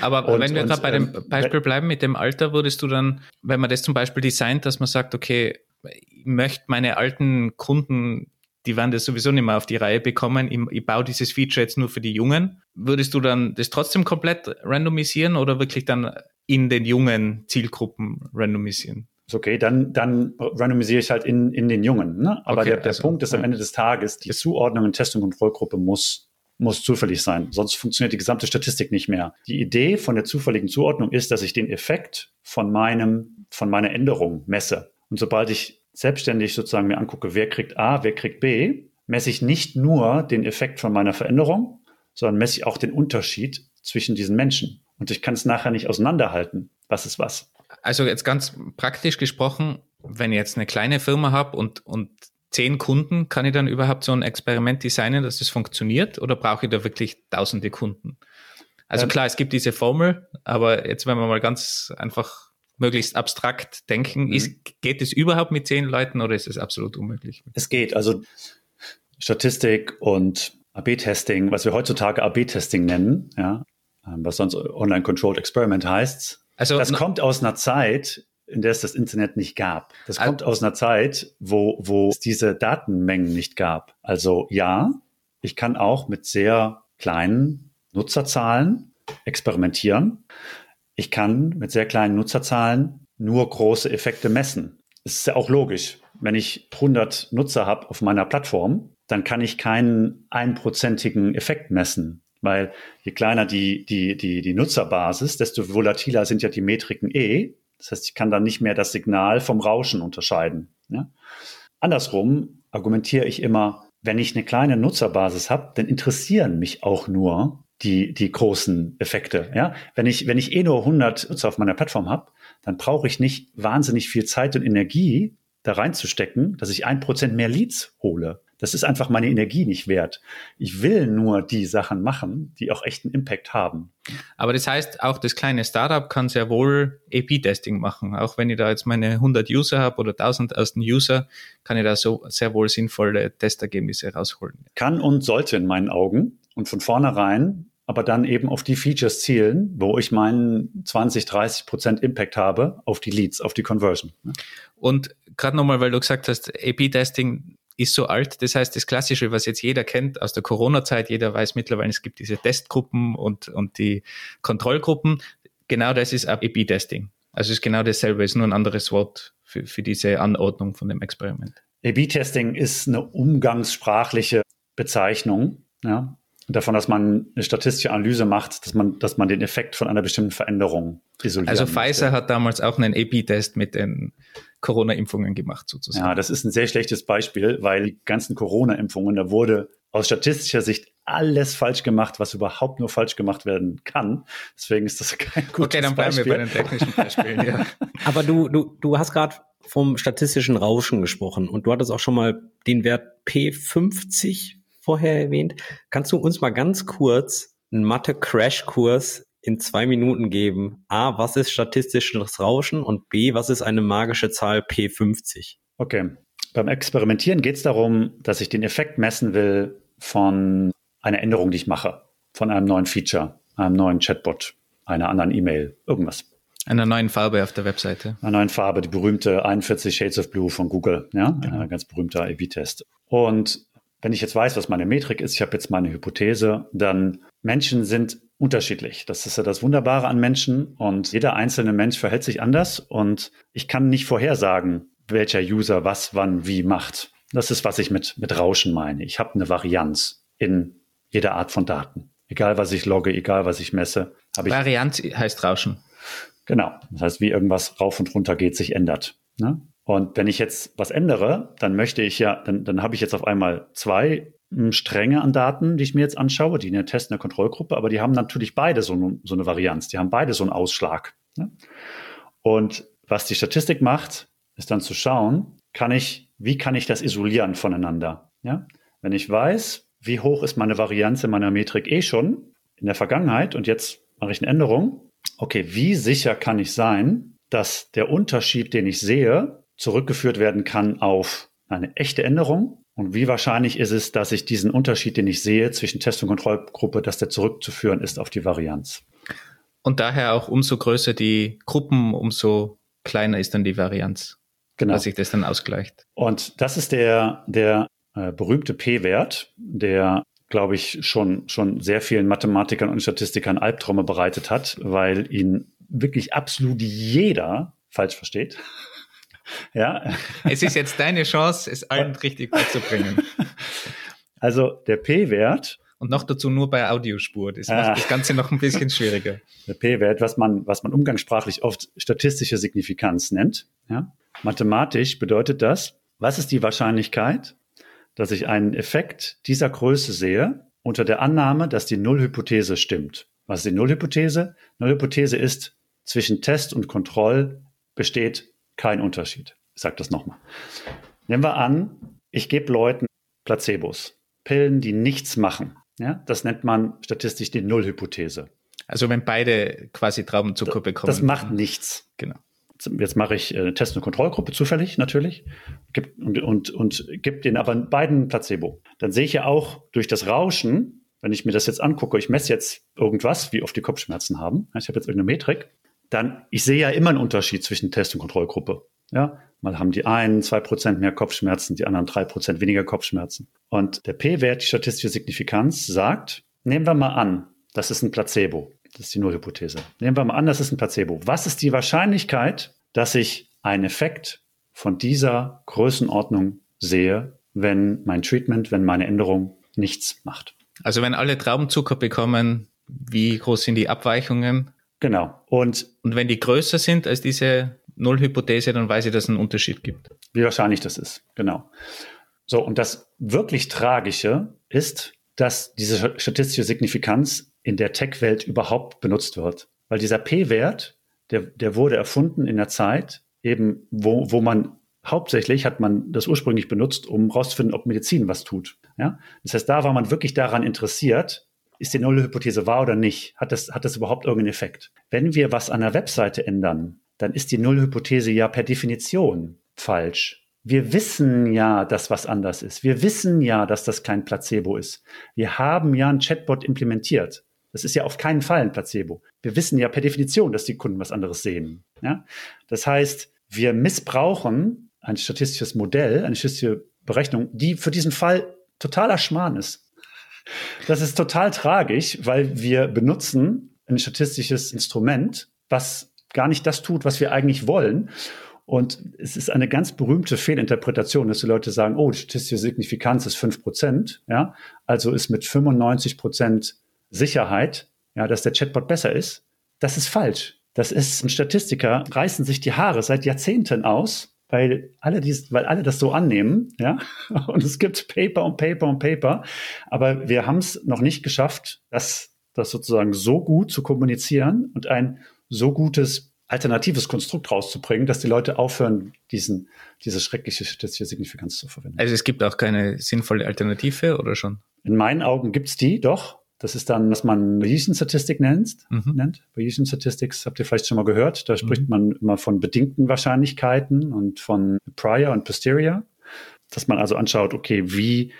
Aber und, wenn wir gerade bei dem ähm, Beispiel bleiben mit dem Alter, würdest du dann, wenn man das zum Beispiel designt, dass man sagt, okay, ich möchte meine alten Kunden, die werden das sowieso nicht mehr auf die Reihe bekommen, ich, ich baue dieses Feature jetzt nur für die Jungen, würdest du dann das trotzdem komplett randomisieren oder wirklich dann in den jungen Zielgruppen randomisieren? Okay, dann, dann randomisiere ich halt in, in den Jungen. Ne? Aber okay, der, der also, Punkt ist am Ende des Tages, die Zuordnung in Test- und Kontrollgruppe muss, muss zufällig sein. Sonst funktioniert die gesamte Statistik nicht mehr. Die Idee von der zufälligen Zuordnung ist, dass ich den Effekt von meinem, von meiner Änderung messe. Und sobald ich selbstständig sozusagen mir angucke, wer kriegt A, wer kriegt B, messe ich nicht nur den Effekt von meiner Veränderung, sondern messe ich auch den Unterschied zwischen diesen Menschen. Und ich kann es nachher nicht auseinanderhalten, was ist was. Also jetzt ganz praktisch gesprochen, wenn ich jetzt eine kleine Firma habe und, und zehn Kunden, kann ich dann überhaupt so ein Experiment designen, dass es funktioniert oder brauche ich da wirklich tausende Kunden? Also ähm, klar, es gibt diese Formel, aber jetzt, wenn wir mal ganz einfach möglichst abstrakt denken, mhm. ist, geht es überhaupt mit zehn Leuten oder ist es absolut unmöglich? Es geht. Also Statistik und AB-Testing, was wir heutzutage AB-Testing nennen, ja, ähm, was sonst Online-Controlled Experiment heißt, also, das kommt aus einer Zeit, in der es das Internet nicht gab. Das also, kommt aus einer Zeit, wo, wo es diese Datenmengen nicht gab. Also ja, ich kann auch mit sehr kleinen Nutzerzahlen experimentieren. Ich kann mit sehr kleinen Nutzerzahlen nur große Effekte messen. Es ist ja auch logisch. Wenn ich 100 Nutzer habe auf meiner Plattform, dann kann ich keinen einprozentigen Effekt messen Weil je kleiner die, die, die, die Nutzerbasis, desto volatiler sind ja die Metriken eh. Das heißt, ich kann dann nicht mehr das Signal vom Rauschen unterscheiden. Ja? Andersrum argumentiere ich immer, wenn ich eine kleine Nutzerbasis habe, dann interessieren mich auch nur die, die großen Effekte. Ja? Wenn, ich, wenn ich eh nur 100 Nutzer auf meiner Plattform habe, dann brauche ich nicht wahnsinnig viel Zeit und Energie da reinzustecken, dass ich ein Prozent mehr Leads hole. Das ist einfach meine Energie nicht wert. Ich will nur die Sachen machen, die auch echten Impact haben. Aber das heißt, auch das kleine Startup kann sehr wohl AP-Testing machen. Auch wenn ich da jetzt meine 100 User habe oder 1000 ersten User, kann ich da so sehr wohl sinnvolle Testergebnisse rausholen. Kann und sollte in meinen Augen. Und von vornherein aber dann eben auf die Features zielen, wo ich meinen 20, 30 Prozent Impact habe auf die Leads, auf die Conversion. Und gerade nochmal, weil du gesagt hast, AP-Testing ist so alt. Das heißt, das Klassische, was jetzt jeder kennt aus der Corona-Zeit, jeder weiß mittlerweile, es gibt diese Testgruppen und, und die Kontrollgruppen. Genau das ist AP-Testing. Also es ist genau dasselbe, ist nur ein anderes Wort für, für diese Anordnung von dem Experiment. A-B-Testing ist eine umgangssprachliche Bezeichnung. Ja, davon, dass man eine statistische Analyse macht, dass man, dass man den Effekt von einer bestimmten Veränderung isoliert. Also Pfizer möchte. hat damals auch einen AP-Test mit den Corona-Impfungen gemacht, sozusagen. Ja, das ist ein sehr schlechtes Beispiel, weil die ganzen Corona-Impfungen, da wurde aus statistischer Sicht alles falsch gemacht, was überhaupt nur falsch gemacht werden kann. Deswegen ist das [laughs] kein gutes Okay, dann bleiben Beispiel. wir bei den technischen Beispielen, ja. [laughs] Aber du, du, du hast gerade vom statistischen Rauschen gesprochen und du hattest auch schon mal den Wert P50 vorher erwähnt. Kannst du uns mal ganz kurz einen Mathe-Crash-Kurs in zwei Minuten geben? A, was ist statistisches Rauschen? Und B, was ist eine magische Zahl P50? Okay. Beim Experimentieren geht es darum, dass ich den Effekt messen will von einer Änderung, die ich mache. Von einem neuen Feature, einem neuen Chatbot, einer anderen E-Mail, irgendwas. Einer neuen Farbe auf der Webseite. Einer neuen Farbe, die berühmte 41 Shades of Blue von Google, ja, genau. ein ganz berühmter A-B-Test. Und wenn ich jetzt weiß, was meine Metrik ist, ich habe jetzt meine Hypothese, dann Menschen sind unterschiedlich. Das ist ja das Wunderbare an Menschen und jeder einzelne Mensch verhält sich anders und ich kann nicht vorhersagen, welcher User was, wann, wie macht. Das ist, was ich mit, mit Rauschen meine. Ich habe eine Varianz in jeder Art von Daten. Egal, was ich logge, egal, was ich messe. Ich Varianz heißt Rauschen. Genau. Das heißt, wie irgendwas rauf und runter geht, sich ändert. Ne? Und wenn ich jetzt was ändere, dann möchte ich ja, dann, dann habe ich jetzt auf einmal zwei hm, Stränge an Daten, die ich mir jetzt anschaue, die in der Test- und der Kontrollgruppe, aber die haben natürlich beide so, so eine Varianz, die haben beide so einen Ausschlag. Ne? Und was die Statistik macht, ist dann zu schauen, kann ich, wie kann ich das isolieren voneinander? Ja? Wenn ich weiß, wie hoch ist meine Varianz in meiner Metrik eh schon in der Vergangenheit und jetzt mache ich eine Änderung, okay, wie sicher kann ich sein, dass der Unterschied, den ich sehe, zurückgeführt werden kann auf eine echte Änderung? Und wie wahrscheinlich ist es, dass ich diesen Unterschied, den ich sehe zwischen Test- und Kontrollgruppe, dass der zurückzuführen ist auf die Varianz? Und daher auch umso größer die Gruppen, umso kleiner ist dann die Varianz. Genau. Dass sich das dann ausgleicht. Und das ist der, der äh, berühmte P-Wert, der glaube ich, schon, schon sehr vielen Mathematikern und Statistikern Albträume bereitet hat, weil ihn wirklich absolut jeder falsch versteht. Ja. Es ist jetzt deine Chance, es allen richtig beizubringen. [laughs] Also der P-Wert. Und noch dazu nur bei Audiospur. Das macht ah. das Ganze noch ein bisschen schwieriger. [laughs] Der P-Wert, was man, was man umgangssprachlich oft statistische Signifikanz nennt. Ja. Mathematisch bedeutet das, was ist die Wahrscheinlichkeit, dass ich einen Effekt dieser Größe sehe, unter der Annahme, dass die Nullhypothese stimmt. Was ist die Nullhypothese? Nullhypothese ist, zwischen Test und Kontroll besteht kein Unterschied. Ich sage das nochmal. Nehmen wir an, ich gebe Leuten Placebos, Pillen, die nichts machen. Ja, das nennt man statistisch die Nullhypothese. Also wenn beide quasi Traubenzucker bekommen. Das macht nichts. Genau. Jetzt mache ich eine Test- und Kontrollgruppe zufällig natürlich und, und, und gebe den aber beiden Placebo. Dann sehe ich ja auch durch das Rauschen, wenn ich mir das jetzt angucke, ich messe jetzt irgendwas, wie oft die Kopfschmerzen haben. Ich habe jetzt irgendeine Metrik dann, ich sehe ja immer einen Unterschied zwischen Test- und Kontrollgruppe. Ja, mal haben die einen zwei Prozent mehr Kopfschmerzen, die anderen drei Prozent weniger Kopfschmerzen. Und der P-Wert, die statistische Signifikanz, sagt, nehmen wir mal an, das ist ein Placebo. Das ist die Nullhypothese. Nehmen wir mal an, das ist ein Placebo. Was ist die Wahrscheinlichkeit, dass ich einen Effekt von dieser Größenordnung sehe, wenn mein Treatment, wenn meine Änderung nichts macht? Also wenn alle Traubenzucker bekommen, wie groß sind die Abweichungen? Genau. Und, und wenn die größer sind als diese Nullhypothese, dann weiß ich, dass es einen Unterschied gibt. Wie wahrscheinlich das ist, genau. So, und das wirklich Tragische ist, dass diese statistische Signifikanz in der Tech-Welt überhaupt benutzt wird. Weil dieser P-Wert, der, der wurde erfunden in der Zeit, eben wo, wo man hauptsächlich hat man das ursprünglich benutzt, um rauszufinden, ob Medizin was tut. Ja? Das heißt, da war man wirklich daran interessiert, ist die Nullhypothese wahr oder nicht? Hat das, hat das überhaupt irgendeinen Effekt? Wenn wir was an der Webseite ändern, dann ist die Nullhypothese ja per Definition falsch. Wir wissen ja, dass was anders ist. Wir wissen ja, dass das kein Placebo ist. Wir haben ja ein Chatbot implementiert. Das ist ja auf keinen Fall ein Placebo. Wir wissen ja per Definition, dass die Kunden was anderes sehen. Ja? Das heißt, wir missbrauchen ein statistisches Modell, eine statistische Berechnung, die für diesen Fall totaler Schmarrn ist. Das ist total tragisch, weil wir benutzen ein statistisches Instrument, was gar nicht das tut, was wir eigentlich wollen. Und es ist eine ganz berühmte Fehlinterpretation, dass die Leute sagen, oh, die statistische Signifikanz ist fünf Prozent, ja, also ist mit 95 Prozent Sicherheit, ja, dass der Chatbot besser ist. Das ist falsch. Das ist, ein Statistiker reißen sich die Haare seit Jahrzehnten aus, weil alle dies, weil alle das so annehmen, ja. [laughs] Und es gibt Paper und Paper und Paper, aber wir haben es noch nicht geschafft, das, das sozusagen so gut zu kommunizieren und ein so gutes alternatives Konstrukt rauszubringen, dass die Leute aufhören, diesen, diese schreckliche statistische Signifikanz zu verwenden. Also es gibt auch keine sinnvolle Alternative oder schon? In meinen Augen gibt's die, doch. Das ist dann, was man Bayesian-Statistik nennt. Mhm. nennt. Bayesian-Statistics habt ihr vielleicht schon mal gehört. Da spricht mhm. man immer von bedingten Wahrscheinlichkeiten und von prior und posterior. Dass man also anschaut, okay, wie,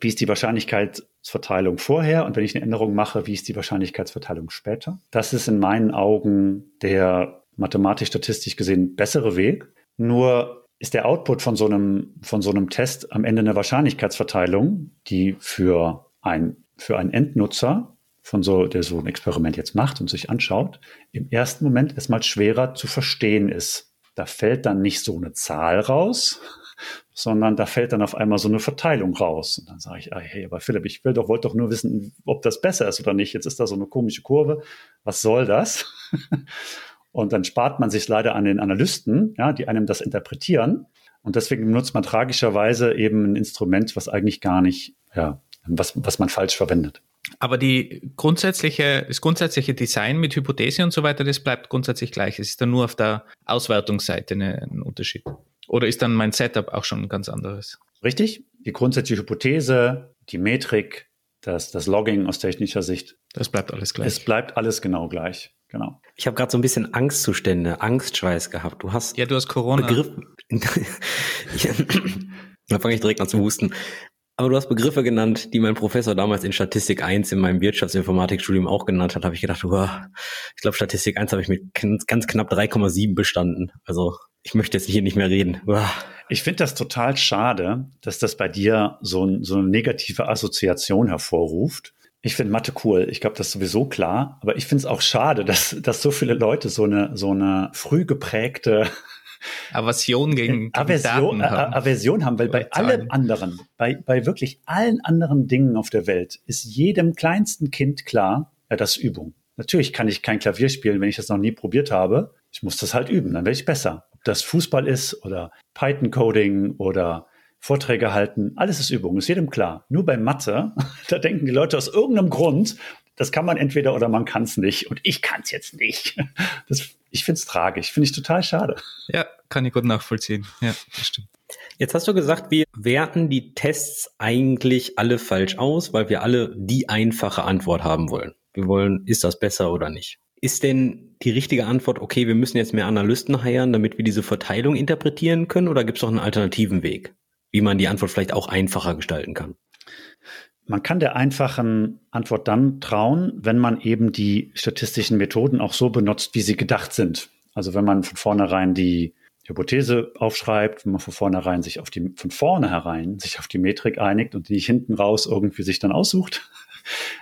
wie ist die Wahrscheinlichkeitsverteilung vorher und wenn ich eine Änderung mache, wie ist die Wahrscheinlichkeitsverteilung später? Das ist in meinen Augen der mathematisch-statistisch gesehen bessere Weg. Nur ist der Output von so einem, von so einem Test am Ende eine Wahrscheinlichkeitsverteilung, die für ein für einen Endnutzer, von so, der so ein Experiment jetzt macht und sich anschaut, im ersten Moment erstmal schwerer zu verstehen ist. Da fällt dann nicht so eine Zahl raus, [laughs] sondern da fällt dann auf einmal so eine Verteilung raus. Und dann sage ich, ah, hey, aber Philipp, ich will doch, wollte doch nur wissen, ob das besser ist oder nicht. Jetzt ist da so eine komische Kurve. Was soll das? [laughs] Und dann spart man sich leider an den Analysten, ja, die einem das interpretieren. Und deswegen benutzt man tragischerweise eben ein Instrument, was eigentlich gar nicht ja, was, was man falsch verwendet. Aber die grundsätzliche, das grundsätzliche Design mit Hypothese und so weiter, das bleibt grundsätzlich gleich. Es ist dann nur auf der Auswertungsseite ein Unterschied. Oder ist dann mein Setup auch schon ein ganz anderes? Richtig. Die grundsätzliche Hypothese, die Metrik, das, das Logging aus technischer Sicht. Das bleibt alles gleich. Es bleibt alles genau gleich. Genau. Ich habe gerade so ein bisschen Angstzustände, Angstschweiß gehabt. Du hast ja, du hast Corona. Begriff. [laughs] [clears throat] da fange ich direkt an zu husten. Aber du hast Begriffe genannt, die mein Professor damals in Statistik 1 in meinem Wirtschaftsinformatikstudium auch genannt hat. Habe ich gedacht, wow, ich glaube, Statistik 1 habe ich mit ganz knapp 3,7 bestanden. Also ich möchte jetzt hier nicht mehr reden. Wow. Ich finde das total schade, dass das bei dir so, so eine negative Assoziation hervorruft. Ich finde Mathe cool. Ich glaube, das ist sowieso klar. Aber ich finde es auch schade, dass, dass so viele Leute so eine, so eine früh geprägte Aversion gegen, gegen Aversion, haben. Aversion haben, weil bei allem anderen, bei, bei wirklich allen anderen Dingen auf der Welt ist jedem kleinsten Kind klar, ja, das ist Übung. Natürlich kann ich kein Klavier spielen, wenn ich das noch nie probiert habe. Ich muss das halt üben, dann werde ich besser. Ob das Fußball ist oder Python-Coding oder Vorträge halten, alles ist Übung, ist jedem klar. Nur bei Mathe, [laughs] da denken die Leute aus irgendeinem Grund, das kann man entweder oder man kann es nicht. Und ich kann es jetzt nicht. [laughs] Das, ich finde es tragisch, finde ich total schade. Ja, kann ich gut nachvollziehen. Ja, das stimmt. Jetzt hast du gesagt, wir werten die Tests eigentlich alle falsch aus, weil wir alle die einfache Antwort haben wollen. Wir wollen, ist das besser oder nicht? Ist denn die richtige Antwort, okay, wir müssen jetzt mehr Analysten heiern, damit wir diese Verteilung interpretieren können, oder gibt es noch einen alternativen Weg, wie man die Antwort vielleicht auch einfacher gestalten kann? Man kann der einfachen Antwort dann trauen, wenn man eben die statistischen Methoden auch so benutzt, wie sie gedacht sind. Also wenn man von vornherein die Hypothese aufschreibt, wenn man von vornherein sich auf die, von vornherein sich auf die Metrik einigt und die hinten raus irgendwie sich dann aussucht. [laughs]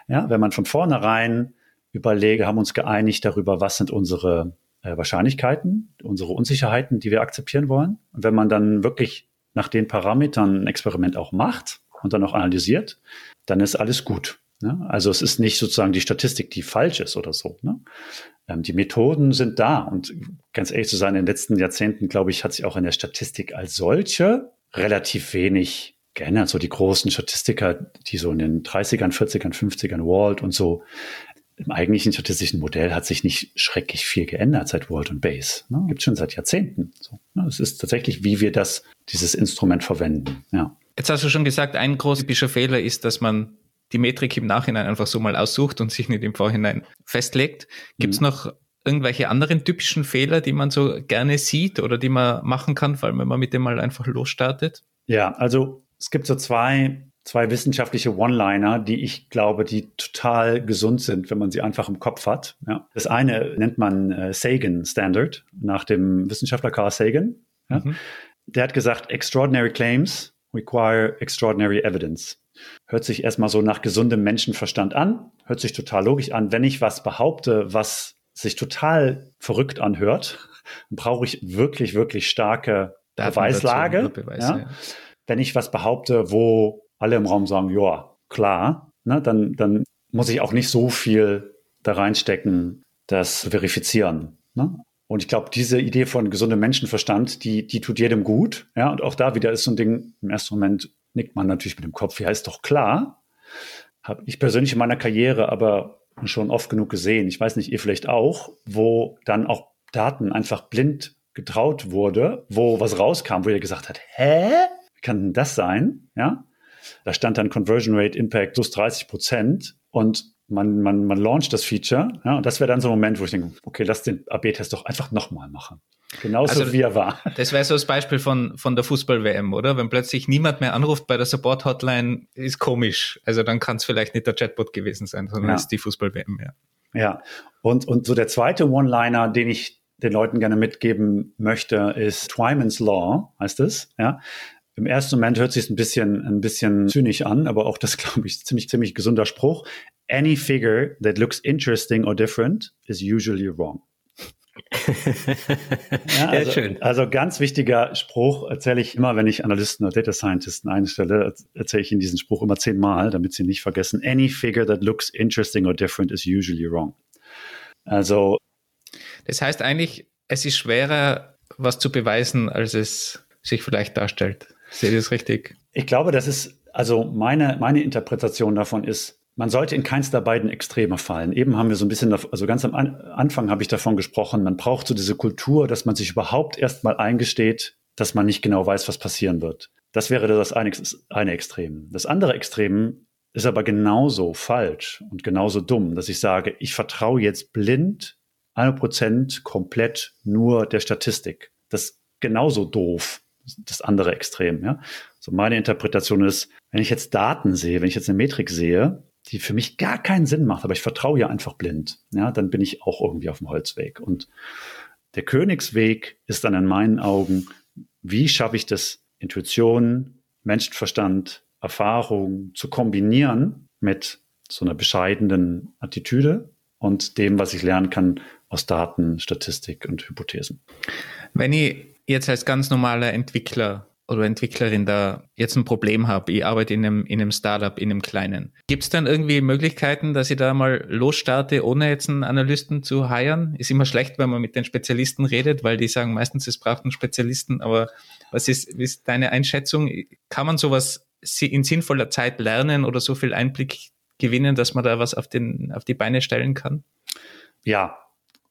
Ja, wenn man von vornherein überlege, haben uns geeinigt darüber, was sind unsere äh, Wahrscheinlichkeiten, unsere Unsicherheiten, die wir akzeptieren wollen. Und wenn man dann wirklich nach den Parametern ein Experiment auch macht, und dann auch analysiert, dann ist alles gut. Ne? Also es ist nicht sozusagen die Statistik, die falsch ist oder so. Ne? Ähm, die Methoden sind da und ganz ehrlich zu sein, in den letzten Jahrzehnten, glaube ich, hat sich auch in der Statistik als solche relativ wenig geändert. So die großen Statistiker, die so in den 30ern, 40ern, 50ern, Walt und so, im eigentlichen statistischen Modell hat sich nicht schrecklich viel geändert seit Walt und Base. Ne? Gibt schon seit Jahrzehnten. So, ne? Es ist tatsächlich, wie wir das, dieses Instrument verwenden. Ja. Jetzt hast du schon gesagt, ein großer Fehler ist, dass man die Metrik im Nachhinein einfach so mal aussucht und sich nicht im Vorhinein festlegt. Gibt es mhm. noch irgendwelche anderen typischen Fehler, die man so gerne sieht oder die man machen kann, vor allem wenn man mit dem mal einfach losstartet? Ja, also es gibt so zwei, zwei wissenschaftliche One-Liner, die ich glaube, die total gesund sind, wenn man sie einfach im Kopf hat. Ja. Das eine nennt man äh, Sagan Standard nach dem Wissenschaftler Carl Sagan. Ja. Mhm. Der hat gesagt, extraordinary claims require extraordinary evidence. Hört sich erstmal so nach gesundem Menschenverstand an, hört sich total logisch an. Wenn ich was behaupte, was sich total verrückt anhört, brauche ich wirklich, wirklich starke Daten Beweislage. Beweis, ja. Ja. Wenn ich was behaupte, wo alle im Raum sagen, ja, klar, ne, dann, dann muss ich auch nicht so viel da reinstecken, das verifizieren. Ne? Und ich glaube, diese Idee von gesundem Menschenverstand, die, die tut jedem gut. Ja, und auch da wieder ist so ein Ding, im ersten Moment nickt man natürlich mit dem Kopf, ja, ist doch klar. Habe ich persönlich in meiner Karriere aber schon oft genug gesehen, ich weiß nicht, ihr vielleicht auch, wo dann auch Daten einfach blind getraut wurde, wo was rauskam, wo ihr gesagt hat, hä? Wie kann denn das sein? Ja. Da stand dann Conversion Rate Impact plus 30 Prozent und man, man, man launcht das Feature. Ja, und das wäre dann so ein Moment, wo ich denke, okay, lass den AB-Test doch einfach nochmal machen. Genauso also, wie er war. Das wäre so das Beispiel von, von der Fußball-WM, oder? Wenn plötzlich niemand mehr anruft bei der Support-Hotline, ist komisch. Also dann kann es vielleicht nicht der Chatbot gewesen sein, sondern ja. ist die Fußball-WM, ja. Ja, und, und so der zweite One-Liner, den ich den Leuten gerne mitgeben möchte, ist Twyman's Law, heißt es, ja. Im ersten Moment hört sich ein bisschen, ein bisschen zynisch an, aber auch das, [laughs] glaube ich, ziemlich, ziemlich gesunder Spruch. Any figure that looks interesting or different is usually wrong. [laughs] ja, also, schön. Also ganz wichtiger Spruch erzähle ich immer, wenn ich Analysten oder Data Scientisten einstelle, erzähle ich ihnen diesen Spruch immer zehnmal, damit sie nicht vergessen. Any figure that looks interesting or different is usually wrong. Also. Das heißt eigentlich, es ist schwerer, was zu beweisen, als es sich vielleicht darstellt. Sehe ich das richtig? Ich glaube, das ist, also meine, meine Interpretation davon ist, man sollte in keins der beiden Extreme fallen. Eben haben wir so ein bisschen, also ganz am Anfang habe ich davon gesprochen, man braucht so diese Kultur, dass man sich überhaupt erstmal eingesteht, dass man nicht genau weiß, was passieren wird. Das wäre das eine, eine Extrem. Das andere Extrem ist aber genauso falsch und genauso dumm, dass ich sage, ich vertraue jetzt blind 100% komplett nur der Statistik. Das ist genauso doof, das andere Extrem. Ja? So meine Interpretation ist, wenn ich jetzt Daten sehe, wenn ich jetzt eine Metrik sehe, die für mich gar keinen Sinn macht, aber ich vertraue ja einfach blind, ja, dann bin ich auch irgendwie auf dem Holzweg. Und der Königsweg ist dann in meinen Augen, wie schaffe ich das, Intuition, Menschenverstand, Erfahrung zu kombinieren mit so einer bescheidenen Attitüde und dem, was ich lernen kann aus Daten, Statistik und Hypothesen. Wenn ich jetzt als ganz normaler Entwickler oder Entwicklerin da jetzt ein Problem habe, ich arbeite in einem, in einem Startup, in einem kleinen. Gibt es dann irgendwie Möglichkeiten, dass ich da mal losstarte, ohne jetzt einen Analysten zu hiren? Ist immer schlecht, wenn man mit den Spezialisten redet, weil die sagen meistens, es braucht einen Spezialisten. Aber was ist, ist deine Einschätzung? Kann man sowas in sinnvoller Zeit lernen oder so viel Einblick gewinnen, dass man da was auf, den, auf die Beine stellen kann? Ja,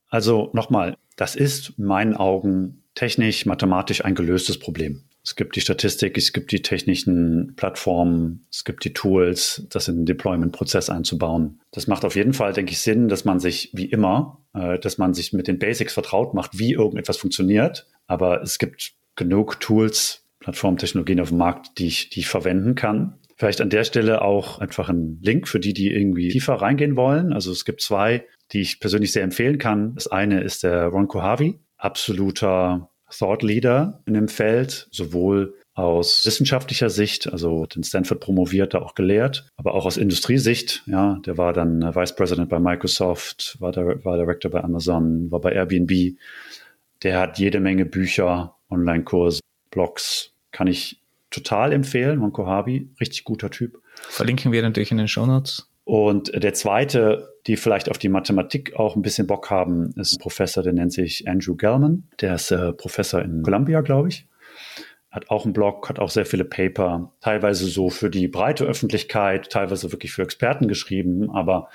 also nochmal, das ist in meinen Augen technisch, mathematisch ein gelöstes Problem. Es gibt die Statistik, es gibt die technischen Plattformen, es gibt die Tools, das in den Deployment-Prozess einzubauen. Das macht auf jeden Fall, denke ich, Sinn, dass man sich wie immer, äh, dass man sich mit den Basics vertraut macht, wie irgendetwas funktioniert. Aber es gibt genug Tools, Plattformtechnologien auf dem Markt, die ich, die ich verwenden kann. Vielleicht an der Stelle auch einfach ein Link für die, die irgendwie tiefer reingehen wollen. Also es gibt zwei, die ich persönlich sehr empfehlen kann. Das eine ist der Ron Kohavi, absoluter Thought Leader in dem Feld, sowohl aus wissenschaftlicher Sicht, also den Stanford promoviert, da auch gelehrt, aber auch aus Industriesicht. Ja, der war dann Vice President bei Microsoft, war, der, war Director bei Amazon, war bei Airbnb. Der hat jede Menge Bücher, Online-Kurse, Blogs, kann ich total empfehlen. Mon Kohabi, richtig guter Typ. Verlinken wir natürlich in den Show Notes. Und der zweite, die vielleicht auf die Mathematik auch ein bisschen Bock haben, ist ein Professor, der nennt sich Andrew Gellman. Der ist äh, Professor in Columbia, glaube ich. Hat auch einen Blog, hat auch sehr viele Paper, teilweise so für die breite Öffentlichkeit, teilweise wirklich für Experten geschrieben. Aber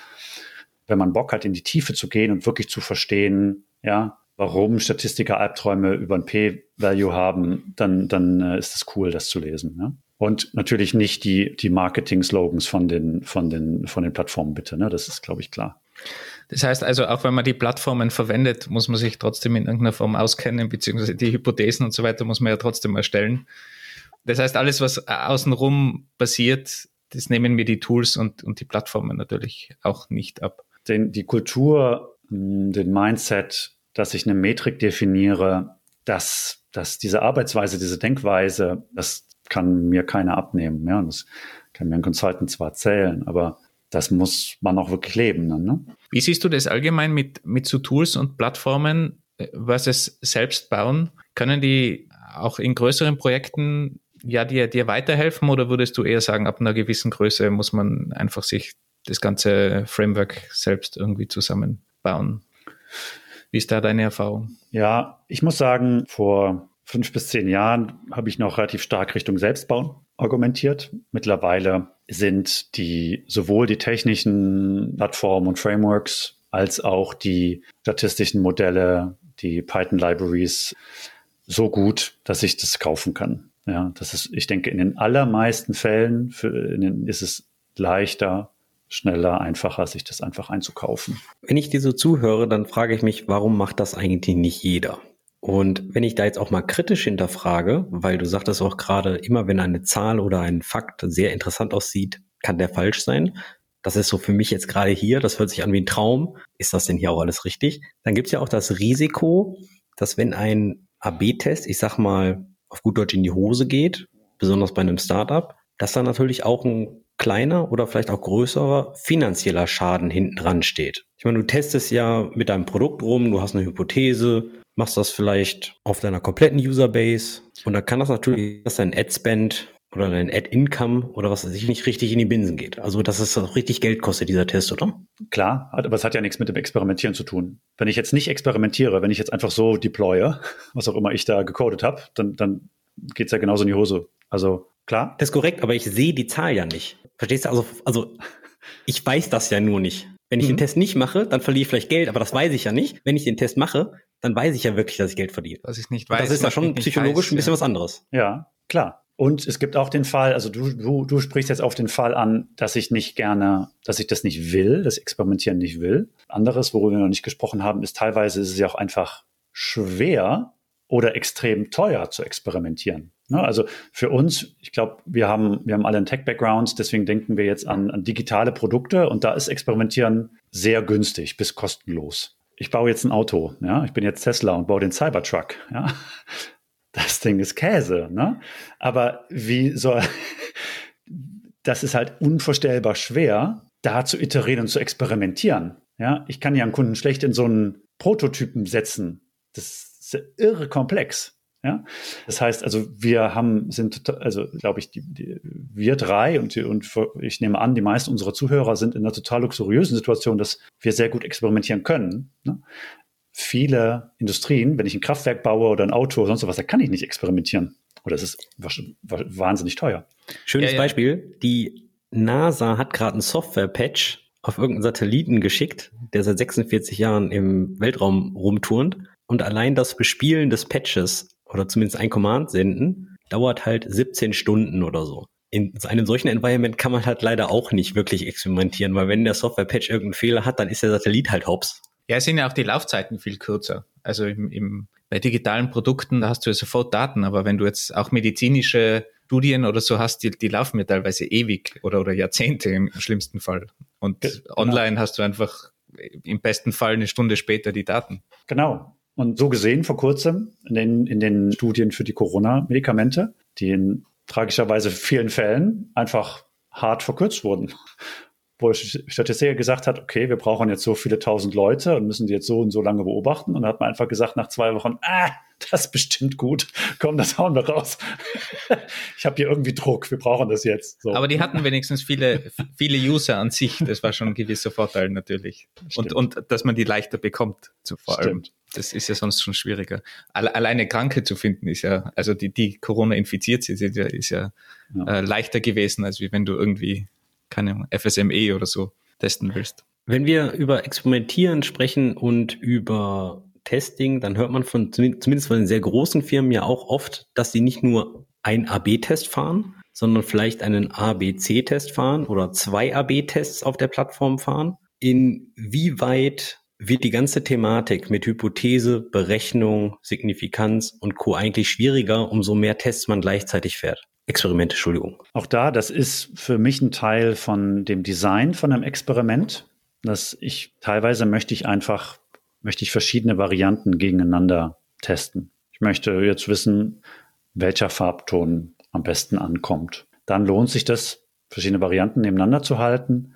wenn man Bock hat, in die Tiefe zu gehen und wirklich zu verstehen, ja, warum Statistiker Albträume über ein P-Value haben, dann, dann äh, ist es cool, das zu lesen. Ne? Und natürlich nicht die, die Marketing-Slogans von den, von, den, von den Plattformen, bitte. Ne? Das ist, glaube ich, klar. Das heißt also, auch wenn man die Plattformen verwendet, muss man sich trotzdem in irgendeiner Form auskennen, beziehungsweise die Hypothesen und so weiter muss man ja trotzdem erstellen. Das heißt, alles, was außenrum passiert, das nehmen mir die Tools und, und die Plattformen natürlich auch nicht ab. Den, die Kultur, hm, den Mindset, dass ich eine Metrik definiere, dass, dass diese Arbeitsweise, diese Denkweise, das kann mir keiner abnehmen. Ja, das kann mir ein Consultant zwar erzählen, aber das muss man auch wirklich leben. Dann, ne? Wie siehst du das allgemein mit, mit so Tools und Plattformen versus selbst bauen? Können die auch in größeren Projekten ja dir, dir weiterhelfen oder würdest du eher sagen, ab einer gewissen Größe muss man einfach sich das ganze Framework selbst irgendwie zusammenbauen? Wie ist da deine Erfahrung? Ja, ich muss sagen, vor fünf bis zehn Jahren habe ich noch relativ stark Richtung Selbstbauen argumentiert. Mittlerweile sind die sowohl die technischen Plattformen und Frameworks als auch die statistischen Modelle, die Python Libraries so gut, dass ich das kaufen kann. Ja, das ist, ich denke, in den allermeisten Fällen für, den, ist es leichter, schneller, einfacher, sich das einfach einzukaufen. Wenn ich dir so zuhöre, dann frage ich mich, warum macht das eigentlich nicht jeder? Und wenn ich da jetzt auch mal kritisch hinterfrage, weil du sagtest auch gerade, immer wenn eine Zahl oder ein Fakt sehr interessant aussieht, kann der falsch sein. Das ist so für mich jetzt gerade hier, das hört sich an wie ein Traum. Ist das denn hier auch alles richtig? Dann gibt es ja auch das Risiko, dass wenn ein AB-Test, ich sag mal, auf gut Deutsch in die Hose geht, besonders bei einem Startup, dass da natürlich auch ein kleiner oder vielleicht auch größerer finanzieller Schaden hinten dran steht. Ich meine, du testest ja mit deinem Produkt rum, du hast eine Hypothese, machst das vielleicht auf deiner kompletten Userbase und dann kann das natürlich, dass dein Ad-Spend oder dein Ad-Income oder was weiß ich nicht richtig in die Binsen geht. Also dass es auch richtig Geld kostet, dieser Test, oder? Klar, aber es hat ja nichts mit dem Experimentieren zu tun. Wenn ich jetzt nicht experimentiere, wenn ich jetzt einfach so deploye, [laughs] was auch immer ich da gecodet habe, dann, dann geht's ja genauso in die Hose. Also klar. Das ist korrekt, aber ich sehe die Zahl ja nicht. Verstehst du? Also, also ich weiß das ja nur nicht. Wenn ich mhm. den Test nicht mache, dann verliere ich vielleicht Geld, aber das weiß ich ja nicht. Wenn ich den Test mache, dann weiß ich ja wirklich, dass ich Geld verdiene. Was ich nicht weiß. das ist ja schon psychologisch weiß, ein bisschen ja. was anderes. Ja, klar. Und es gibt auch den Fall, also du, du, du sprichst jetzt auf den Fall an, dass ich nicht gerne, dass ich das nicht will, das Experimentieren nicht will. Anderes, worüber wir noch nicht gesprochen haben, ist teilweise ist es ja auch einfach schwer oder extrem teuer zu experimentieren. Ne? Also für uns, ich glaube, wir haben, wir haben alle einen Tech-Background, deswegen denken wir jetzt an, an digitale Produkte und da ist Experimentieren sehr günstig bis kostenlos. Ich baue jetzt ein Auto, ja, ich bin jetzt Tesla und baue den Cybertruck, ja. Das Ding ist Käse, ne? Aber wie soll, das ist halt unvorstellbar schwer, da zu iterieren und zu experimentieren. Ja, ich kann ja einen Kunden schlecht in so einen Prototypen setzen. Das ist irre komplex. Ja? Das heißt, also wir haben, sind, also glaube ich, die, die, wir drei und, die, und ich nehme an, die meisten unserer Zuhörer sind in einer total luxuriösen Situation, dass wir sehr gut experimentieren können. Ne? Viele Industrien, wenn ich ein Kraftwerk baue oder ein Auto oder sonst was, da kann ich nicht experimentieren. Oder es ist wahnsinnig teuer. Schönes ja, ja. Beispiel. Die NASA hat gerade einen Software-Patch auf irgendeinen Satelliten geschickt, der seit 46 Jahren im Weltraum rumturnt. Und allein das Bespielen des Patches oder zumindest ein Command senden, dauert halt 17 Stunden oder so. In einem solchen Environment kann man halt leider auch nicht wirklich experimentieren, weil wenn der Software-Patch irgendeinen Fehler hat, dann ist der Satellit halt hops. Ja, es sind ja auch die Laufzeiten viel kürzer. Also im, im, bei digitalen Produkten, da hast du ja sofort Daten, aber wenn du jetzt auch medizinische Studien oder so hast, die, die laufen ja teilweise ewig oder, oder Jahrzehnte im, im schlimmsten Fall. Und genau. online hast du einfach im besten Fall eine Stunde später die Daten. Genau. Und so gesehen vor kurzem in den, in den Studien für die Corona-Medikamente, die in tragischerweise vielen Fällen einfach hart verkürzt wurden. wo der Statistiker gesagt hat, okay, wir brauchen jetzt so viele tausend Leute und müssen die jetzt so und so lange beobachten. Und dann hat man einfach gesagt nach zwei Wochen, ah, das ist bestimmt gut. Komm, das hauen wir raus. [laughs] ich habe hier irgendwie Druck, wir brauchen das jetzt. So. Aber die hatten wenigstens viele, viele User an sich. Das war schon ein gewisser Vorteil natürlich. Und, und dass man die leichter bekommt, zu vor allem. Das ist ja sonst schon schwieriger. Alleine Kranke zu finden ist ja, also die, die Corona infiziert sind, ist ja, ist ja, ja. Äh, leichter gewesen, als wenn du irgendwie, keine Ahnung, FSME oder so testen willst. Wenn wir über Experimentieren sprechen und über Testing, dann hört man von zumindest von den sehr großen Firmen ja auch oft, dass sie nicht nur ein AB-Test fahren, sondern vielleicht einen ABC-Test fahren oder zwei AB-Tests auf der Plattform fahren. Inwieweit wird die ganze Thematik mit Hypothese, Berechnung, Signifikanz und Co. eigentlich schwieriger, umso mehr Tests man gleichzeitig fährt? Experimente, Entschuldigung. Auch da, das ist für mich ein Teil von dem Design von einem Experiment, dass ich teilweise möchte ich einfach möchte ich verschiedene Varianten gegeneinander testen. Ich möchte jetzt wissen, welcher Farbton am besten ankommt. Dann lohnt sich das, verschiedene Varianten nebeneinander zu halten.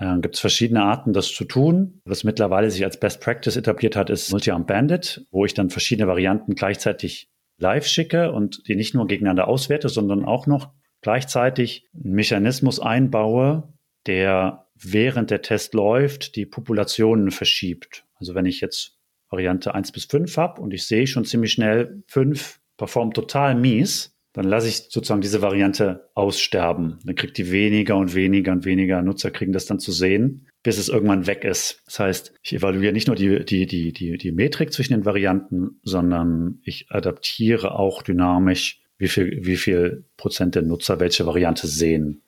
Äh, Gibt es verschiedene Arten, das zu tun. Was mittlerweile sich als Best Practice etabliert hat, ist Multi-Arm Bandit, wo ich dann verschiedene Varianten gleichzeitig live schicke und die nicht nur gegeneinander auswerte, sondern auch noch gleichzeitig einen Mechanismus einbaue, der während der Test läuft, die Populationen verschiebt. Also wenn ich jetzt Variante 1 bis 5 habe und ich sehe schon ziemlich schnell, 5 performt total mies, dann lasse ich sozusagen diese Variante aussterben. Dann kriegt die weniger und weniger und weniger Nutzer kriegen das dann zu sehen, bis es irgendwann weg ist. Das heißt, ich evaluiere nicht nur die, die, die, die, die Metrik zwischen den Varianten, sondern ich adaptiere auch dynamisch, wie viel, wie viel Prozent der Nutzer welche Variante sehen.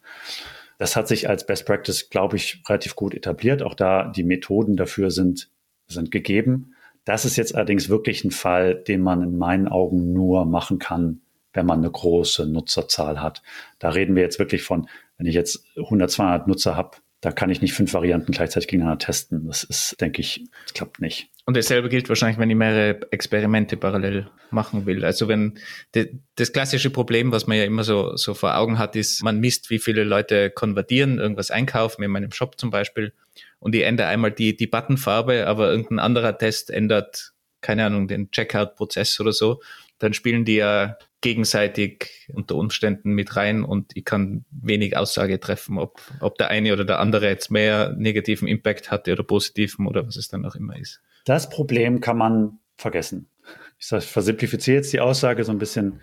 Das hat sich als Best Practice, glaube ich, relativ gut etabliert. Auch da die Methoden dafür sind sind gegeben. Das ist jetzt allerdings wirklich ein Fall, den man in meinen Augen nur machen kann, wenn man eine große Nutzerzahl hat. Da reden wir jetzt wirklich von, wenn ich jetzt 100, 200 Nutzer habe, da kann ich nicht fünf Varianten gleichzeitig gegeneinander testen. Das ist, denke ich, das klappt nicht. Und dasselbe gilt wahrscheinlich, wenn ich mehrere Experimente parallel machen will. Also wenn de, das klassische Problem, was man ja immer so, so vor Augen hat, ist, man misst, wie viele Leute konvertieren, irgendwas einkaufen, in meinem Shop zum Beispiel und ich ändere einmal die, die Buttonfarbe, aber irgendein anderer Test ändert, keine Ahnung, den Checkout-Prozess oder so, dann spielen die ja gegenseitig unter Umständen mit rein und ich kann wenig Aussage treffen, ob, ob der eine oder der andere jetzt mehr negativen Impact hatte oder positiven oder was es dann auch immer ist. Das Problem kann man vergessen. Ich versimplifiziere jetzt die Aussage so ein bisschen.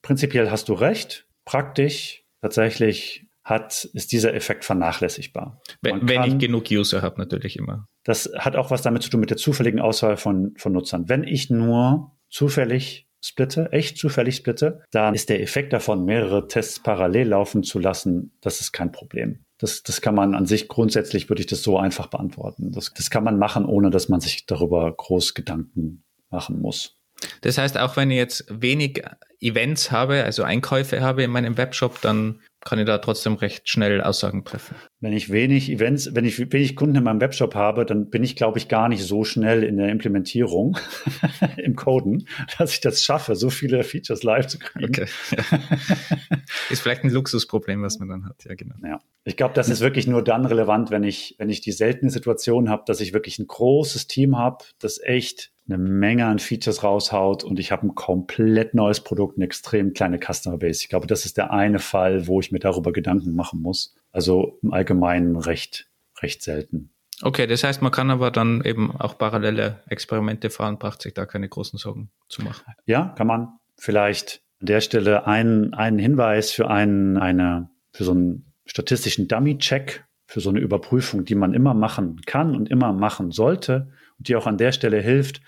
Prinzipiell hast du recht. Praktisch tatsächlich hat, ist dieser Effekt vernachlässigbar. Wenn, kann, ich genug User habe, natürlich immer. Das hat auch was damit zu tun mit der zufälligen Auswahl von, von Nutzern. Wenn ich nur zufällig splitte, echt zufällig splitte, dann ist der Effekt davon, mehrere Tests parallel laufen zu lassen, das ist kein Problem. Das, das kann man an sich grundsätzlich, würde ich das so einfach beantworten. Das, das kann man machen, ohne dass man sich darüber groß Gedanken machen muss. Das heißt, auch wenn ich jetzt wenig Events habe, also Einkäufe habe in meinem Webshop, dann kann ich da trotzdem recht schnell Aussagen treffen. Wenn ich wenig Events, wenn ich wenig Kunden in meinem Webshop habe, dann bin ich, glaube ich, gar nicht so schnell in der Implementierung [laughs] im Coden, dass ich das schaffe, so viele Features live zu kriegen. Okay. [laughs] Ist vielleicht ein Luxusproblem, was man dann hat, ja, genau. Ja. Ich glaube, das ist wirklich nur dann relevant, wenn ich, wenn ich die seltene Situation habe, dass ich wirklich ein großes Team habe, das echt eine Menge an Features raushaut und ich habe ein komplett neues Produkt, eine extrem kleine Customer Base. Ich glaube, das ist der eine Fall, wo ich mir darüber Gedanken machen muss. Also im Allgemeinen recht, recht selten. Okay, das heißt, man kann aber dann eben auch parallele Experimente fahren, braucht sich da keine großen Sorgen zu machen. Ja, kann man. Vielleicht an der Stelle einen, einen Hinweis für einen, eine, für so einen statistischen Dummy-Check, für so eine Überprüfung, die man immer machen kann und immer machen sollte die auch an der Stelle hilft.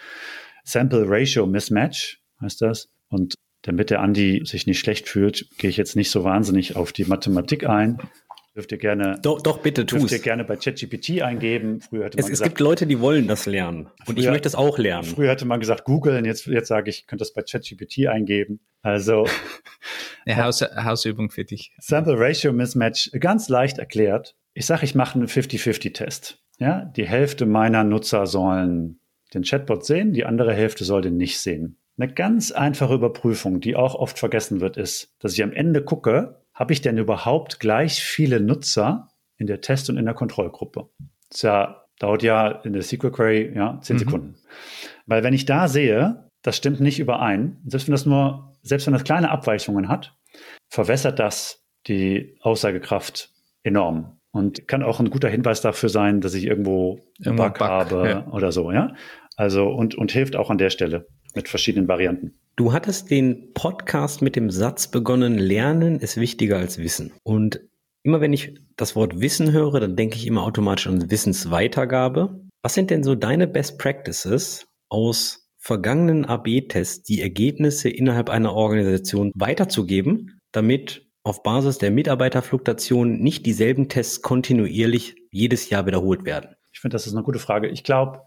Sample Ratio Mismatch heißt das. Und damit der Andi sich nicht schlecht fühlt, gehe ich jetzt nicht so wahnsinnig auf die Mathematik ein. Dürft ihr gerne, doch, doch bitte tu's. Dürft ihr gerne bei ChatGPT eingeben. Früher hätte man es, gesagt, es gibt Leute, die wollen das lernen. Und früher, ich möchte es auch lernen. Früher hätte man gesagt, googeln. Jetzt, jetzt sage ich, könnt das bei ChatGPT eingeben. Also. [laughs] Eine Haus, Hausübung für dich. Sample Ratio Mismatch, ganz leicht erklärt. Ich sage, ich mache einen 50-50-Test. Ja, die Hälfte meiner Nutzer sollen den Chatbot sehen, die andere Hälfte soll den nicht sehen. Eine ganz einfache Überprüfung, die auch oft vergessen wird, ist, dass ich am Ende gucke, habe ich denn überhaupt gleich viele Nutzer in der Test- und in der Kontrollgruppe. Das ja, dauert ja in der SQL Query ja, zehn mhm. Sekunden. Weil wenn ich da sehe, das stimmt nicht überein, selbst wenn das nur, selbst wenn das kleine Abweichungen hat, verwässert das die Aussagekraft enorm. Und kann auch ein guter Hinweis dafür sein, dass ich irgendwo einen Bug, Bug, habe ja. oder so, ja. Also und, und hilft auch an der Stelle mit verschiedenen Varianten. Du hattest den Podcast mit dem Satz begonnen, Lernen ist wichtiger als Wissen. Und immer wenn ich das Wort Wissen höre, dann denke ich immer automatisch an Wissensweitergabe. Was sind denn so deine Best Practices aus vergangenen AB-Tests, die Ergebnisse innerhalb einer Organisation weiterzugeben, damit auf Basis der Mitarbeiterfluktuation nicht dieselben Tests kontinuierlich jedes Jahr wiederholt werden? Ich finde, das ist eine gute Frage. Ich glaube,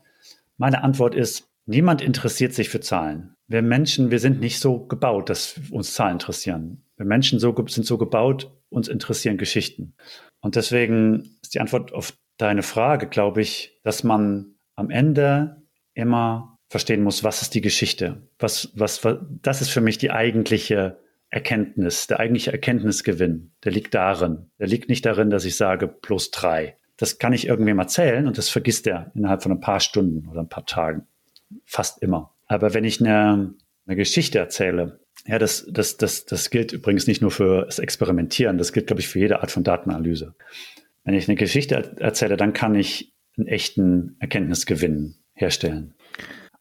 meine Antwort ist, niemand interessiert sich für Zahlen. Wir Menschen, wir sind nicht so gebaut, dass uns Zahlen interessieren. Wir Menschen so, sind so gebaut, uns interessieren Geschichten. Und deswegen ist die Antwort auf deine Frage, glaube ich, dass man am Ende immer verstehen muss, was ist die Geschichte? Was, was, was, das ist für mich die eigentliche Erkenntnis, der eigentliche Erkenntnisgewinn, der liegt darin. Der liegt nicht darin, dass ich sage plus drei. Das kann ich irgendwem erzählen und das vergisst er innerhalb von ein paar Stunden oder ein paar Tagen. Fast immer. Aber wenn ich eine, eine Geschichte erzähle, ja, das, das, das, das gilt übrigens nicht nur für das Experimentieren, das gilt, glaube ich, für jede Art von Datenanalyse. Wenn ich eine Geschichte erzähle, dann kann ich einen echten Erkenntnisgewinn herstellen.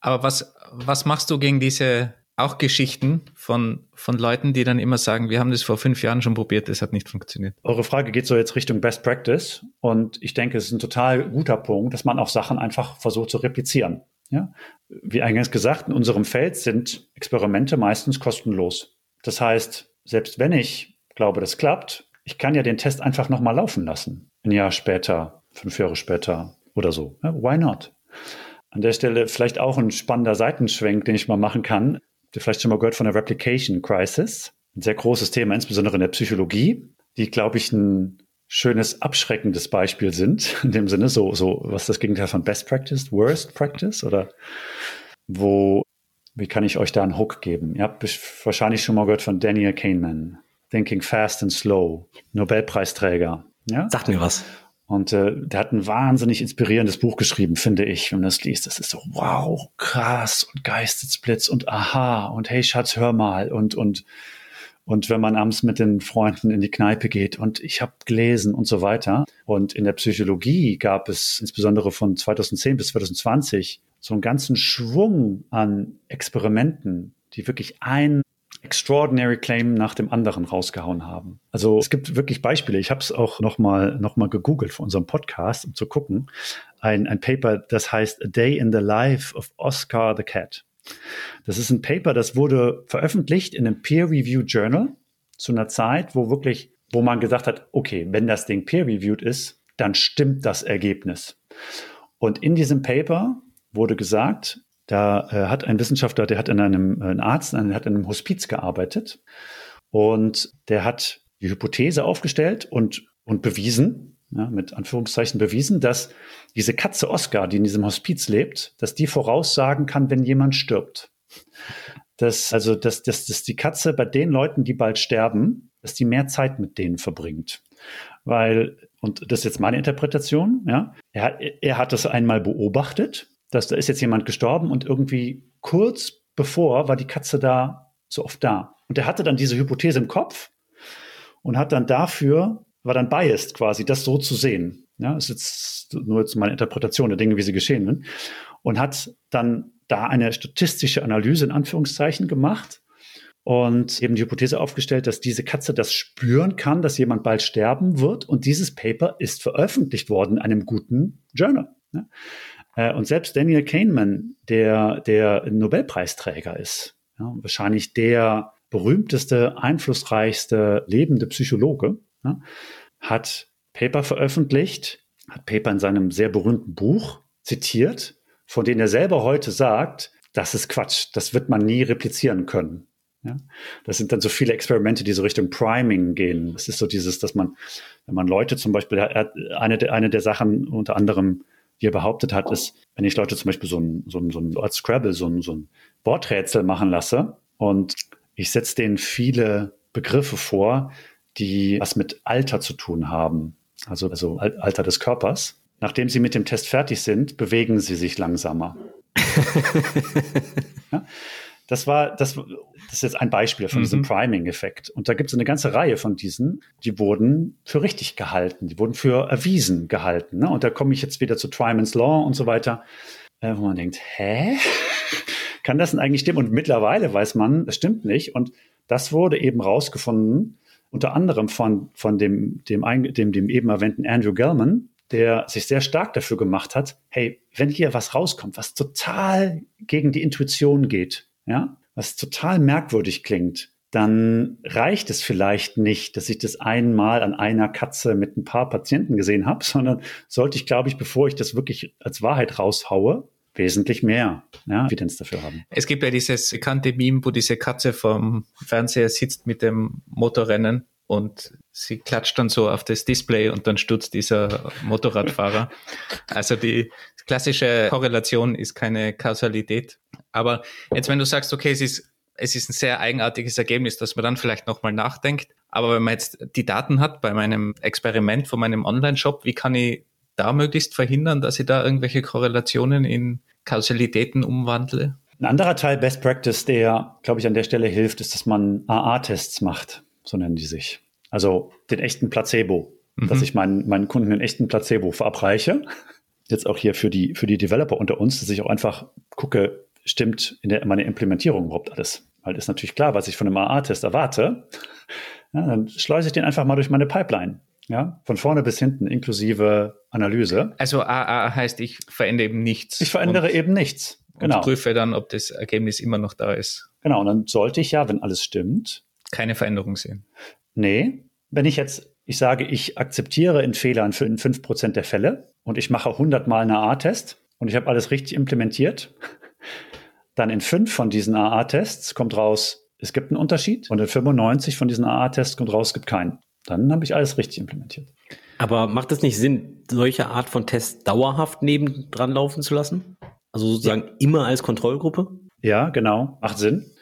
Aber was, was machst du gegen diese auch Geschichten von, von Leuten, die dann immer sagen, wir haben das vor fünf Jahren schon probiert, das hat nicht funktioniert. Eure Frage geht so jetzt Richtung Best Practice und ich denke, es ist ein total guter Punkt, dass man auch Sachen einfach versucht zu replizieren. Ja? Wie eingangs gesagt, in unserem Feld sind Experimente meistens kostenlos. Das heißt, selbst wenn ich glaube, das klappt, ich kann ja den Test einfach nochmal laufen lassen. Ein Jahr später, fünf Jahre später oder so. Ja, why not? An der Stelle vielleicht auch ein spannender Seitenschwenk, den ich mal machen kann. Habt ihr vielleicht schon mal gehört von der Replication Crisis? Ein sehr großes Thema, insbesondere in der Psychologie, die, glaube ich, ein schönes, abschreckendes Beispiel sind. In dem Sinne, so, so, was ist das Gegenteil von Best Practice, Worst Practice oder wo, wie kann ich euch da einen Hook geben? Ihr habt wahrscheinlich schon mal gehört von Daniel Kahneman. Thinking Fast and Slow, Nobelpreisträger. Ja? Sagt mir was. Und äh, der hat ein wahnsinnig inspirierendes Buch geschrieben, finde ich, wenn man das liest. Das ist so, wow, krass und Geistesblitz und aha und hey Schatz, hör mal und und und wenn man abends mit den Freunden in die Kneipe geht und ich habe gelesen und so weiter. Und in der Psychologie gab es insbesondere von 2010 bis 2020 so einen ganzen Schwung an Experimenten, die wirklich ein extraordinary Claim nach dem anderen rausgehauen haben. Also es gibt wirklich Beispiele. Ich habe es auch nochmal noch mal gegoogelt für unseren Podcast, um zu gucken. Ein, ein Paper, das heißt A Day in the Life of Oscar the Cat. Das ist ein Paper, das wurde veröffentlicht in einem Peer-Reviewed Journal zu einer Zeit, wo wirklich, wo man gesagt hat, okay, wenn das Ding peer-reviewed ist, dann stimmt das Ergebnis. Und in diesem Paper wurde gesagt, da äh, hat ein Wissenschaftler, der hat in einem, äh, ein Arzt, der hat in einem Hospiz gearbeitet und der hat die Hypothese aufgestellt und, und bewiesen, ja, mit Anführungszeichen bewiesen, dass diese Katze Oscar, die in diesem Hospiz lebt, dass die voraussagen kann, wenn jemand stirbt. Dass, also, dass, dass, dass die Katze bei den Leuten, die bald sterben, dass die mehr Zeit mit denen verbringt. Weil, und das ist jetzt meine Interpretation, ja, er, er hat das einmal beobachtet dass da ist jetzt jemand gestorben und irgendwie kurz bevor war die Katze da so oft da. Und er hatte dann diese Hypothese im Kopf und hat dann dafür, war dann biased quasi, das so zu sehen. Ja, ist jetzt nur jetzt meine Interpretation der Dinge, wie sie geschehen sind. Und hat dann da eine statistische Analyse in Anführungszeichen gemacht und eben die Hypothese aufgestellt, dass diese Katze das spüren kann, dass jemand bald sterben wird. Und dieses Paper ist veröffentlicht worden in einem guten Journal. Äh, und selbst Daniel Kahneman, der der Nobelpreisträger ist, ja, wahrscheinlich der berühmteste, einflussreichste lebende Psychologe, ja, hat Paper veröffentlicht, hat Paper in seinem sehr berühmten Buch zitiert, von denen er selber heute sagt, das ist Quatsch, das wird man nie replizieren können. Ja, das sind dann so viele Experimente, die so Richtung Priming gehen. Das ist so dieses, dass man, wenn man Leute zum Beispiel, eine, eine der Sachen unter anderem die er behauptet hat, ist, wenn ich Leute zum Beispiel so ein, so ein, so ein als Scrabble, so ein, so ein Worträtsel machen lasse und ich setze denen viele Begriffe vor, die was mit Alter zu tun haben. also, also Alter des Körpers. Nachdem sie mit dem Test fertig sind, bewegen sie sich langsamer. [laughs] ja? Das war, das, das ist jetzt ein Beispiel von mhm. diesem Priming-Effekt. Und da gibt es eine ganze Reihe von diesen, die wurden für richtig gehalten, die wurden für erwiesen gehalten. Ne? Und da komme ich jetzt wieder zu Tryman's Law und so weiter, äh, wo man denkt, hä? [laughs] Kann das denn eigentlich stimmen? Und mittlerweile weiß man, das stimmt nicht. Und das wurde eben rausgefunden, unter anderem von, von dem, dem, dem, dem eben erwähnten Andrew Gellman, der sich sehr stark dafür gemacht hat, hey, wenn hier was rauskommt, was total gegen die Intuition geht, ja, was total merkwürdig klingt, dann reicht es vielleicht nicht, dass ich das einmal an einer Katze mit ein paar Patienten gesehen habe, [laughs] sondern sollte ich, glaube ich, bevor ich das wirklich als Wahrheit raushaue, wesentlich mehr ja, Evidenz dafür haben. Es gibt ja dieses bekannte Meme, wo diese Katze vom Fernseher sitzt mit dem Motorrennen und sie klatscht dann so auf das Display und dann stürzt dieser Motorradfahrer. Also die klassische Korrelation ist keine Kausalität. Aber jetzt, wenn du sagst, okay, es ist, es ist ein sehr eigenartiges Ergebnis, dass man dann vielleicht nochmal nachdenkt. Aber wenn man jetzt die Daten hat bei meinem Experiment von meinem Online-Shop, wie kann ich da möglichst verhindern, dass ich da irgendwelche Korrelationen in Kausalitäten umwandle? Ein anderer Teil Best Practice, der, glaube ich, an der Stelle hilft, ist, dass man AA-Tests macht so nennen die sich. Also den echten Placebo, mhm. dass ich meinen, meinen Kunden den echten Placebo verabreiche. Jetzt auch hier für die, für die Developer unter uns, dass ich auch einfach gucke, stimmt in, der, in meiner Implementierung überhaupt alles? Weil ist natürlich klar, was ich von einem AA-Test erwarte. Ja, dann schleuse ich den einfach mal durch meine Pipeline. Ja, von vorne bis hinten inklusive Analyse. Also AA heißt, ich verändere eben nichts. Ich verändere eben nichts. Genau. Und prüfe dann, ob das Ergebnis immer noch da ist. Genau, und dann sollte ich ja, wenn alles stimmt, keine Veränderung sehen. Nee, wenn ich jetzt, ich sage, ich akzeptiere in Fehlern für in 5% der Fälle und ich mache 100 Mal einen AA-Test und ich habe alles richtig implementiert, [laughs] dann in fünf von diesen AA-Tests kommt raus, es gibt einen Unterschied und in 95 von diesen AA-Tests kommt raus, es gibt keinen. Dann habe ich alles richtig implementiert. Aber macht es nicht Sinn, solche Art von Tests dauerhaft nebendran laufen zu lassen? Also sozusagen ja. immer als Kontrollgruppe? Ja, genau. Macht Sinn.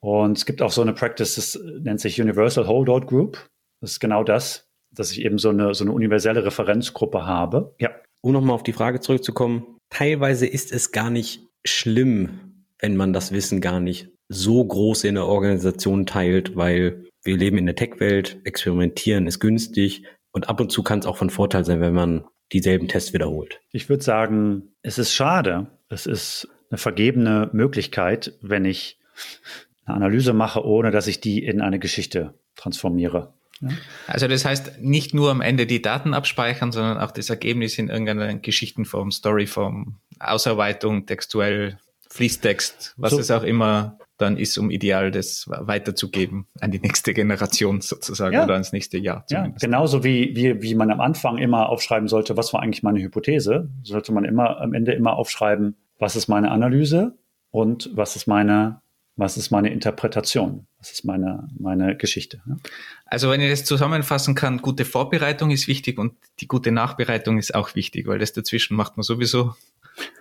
Und es gibt auch so eine Practice, das nennt sich Universal Holdout Group. Das ist genau das, dass ich eben so eine, so eine universelle Referenzgruppe habe. Ja. Um nochmal auf die Frage zurückzukommen, teilweise ist es gar nicht schlimm, wenn man das Wissen gar nicht so groß in der Organisation teilt, weil wir leben in der Tech-Welt, experimentieren ist günstig und ab und zu kann es auch von Vorteil sein, wenn man dieselben Tests wiederholt. Ich würde sagen, es ist schade. Es ist eine vergebene Möglichkeit, wenn ich eine Analyse mache, ohne dass ich die in eine Geschichte transformiere. Ja. Also das heißt, nicht nur am Ende die Daten abspeichern, sondern auch das Ergebnis in irgendeiner Geschichtenform, Storyform, Ausarbeitung, textuell, Fließtext, was so. es auch immer dann ist, um ideal das weiterzugeben an die nächste Generation sozusagen ja. oder ans nächste Jahr. Zumindest. Ja, genauso wie, wie, wie man am Anfang immer aufschreiben sollte, was war eigentlich meine Hypothese, sollte man immer am Ende immer aufschreiben, was ist meine Analyse und was ist meine was ist meine Interpretation, was ist meine, meine Geschichte. Also wenn ich das zusammenfassen kann, gute Vorbereitung ist wichtig und die gute Nachbereitung ist auch wichtig, weil das dazwischen macht man sowieso.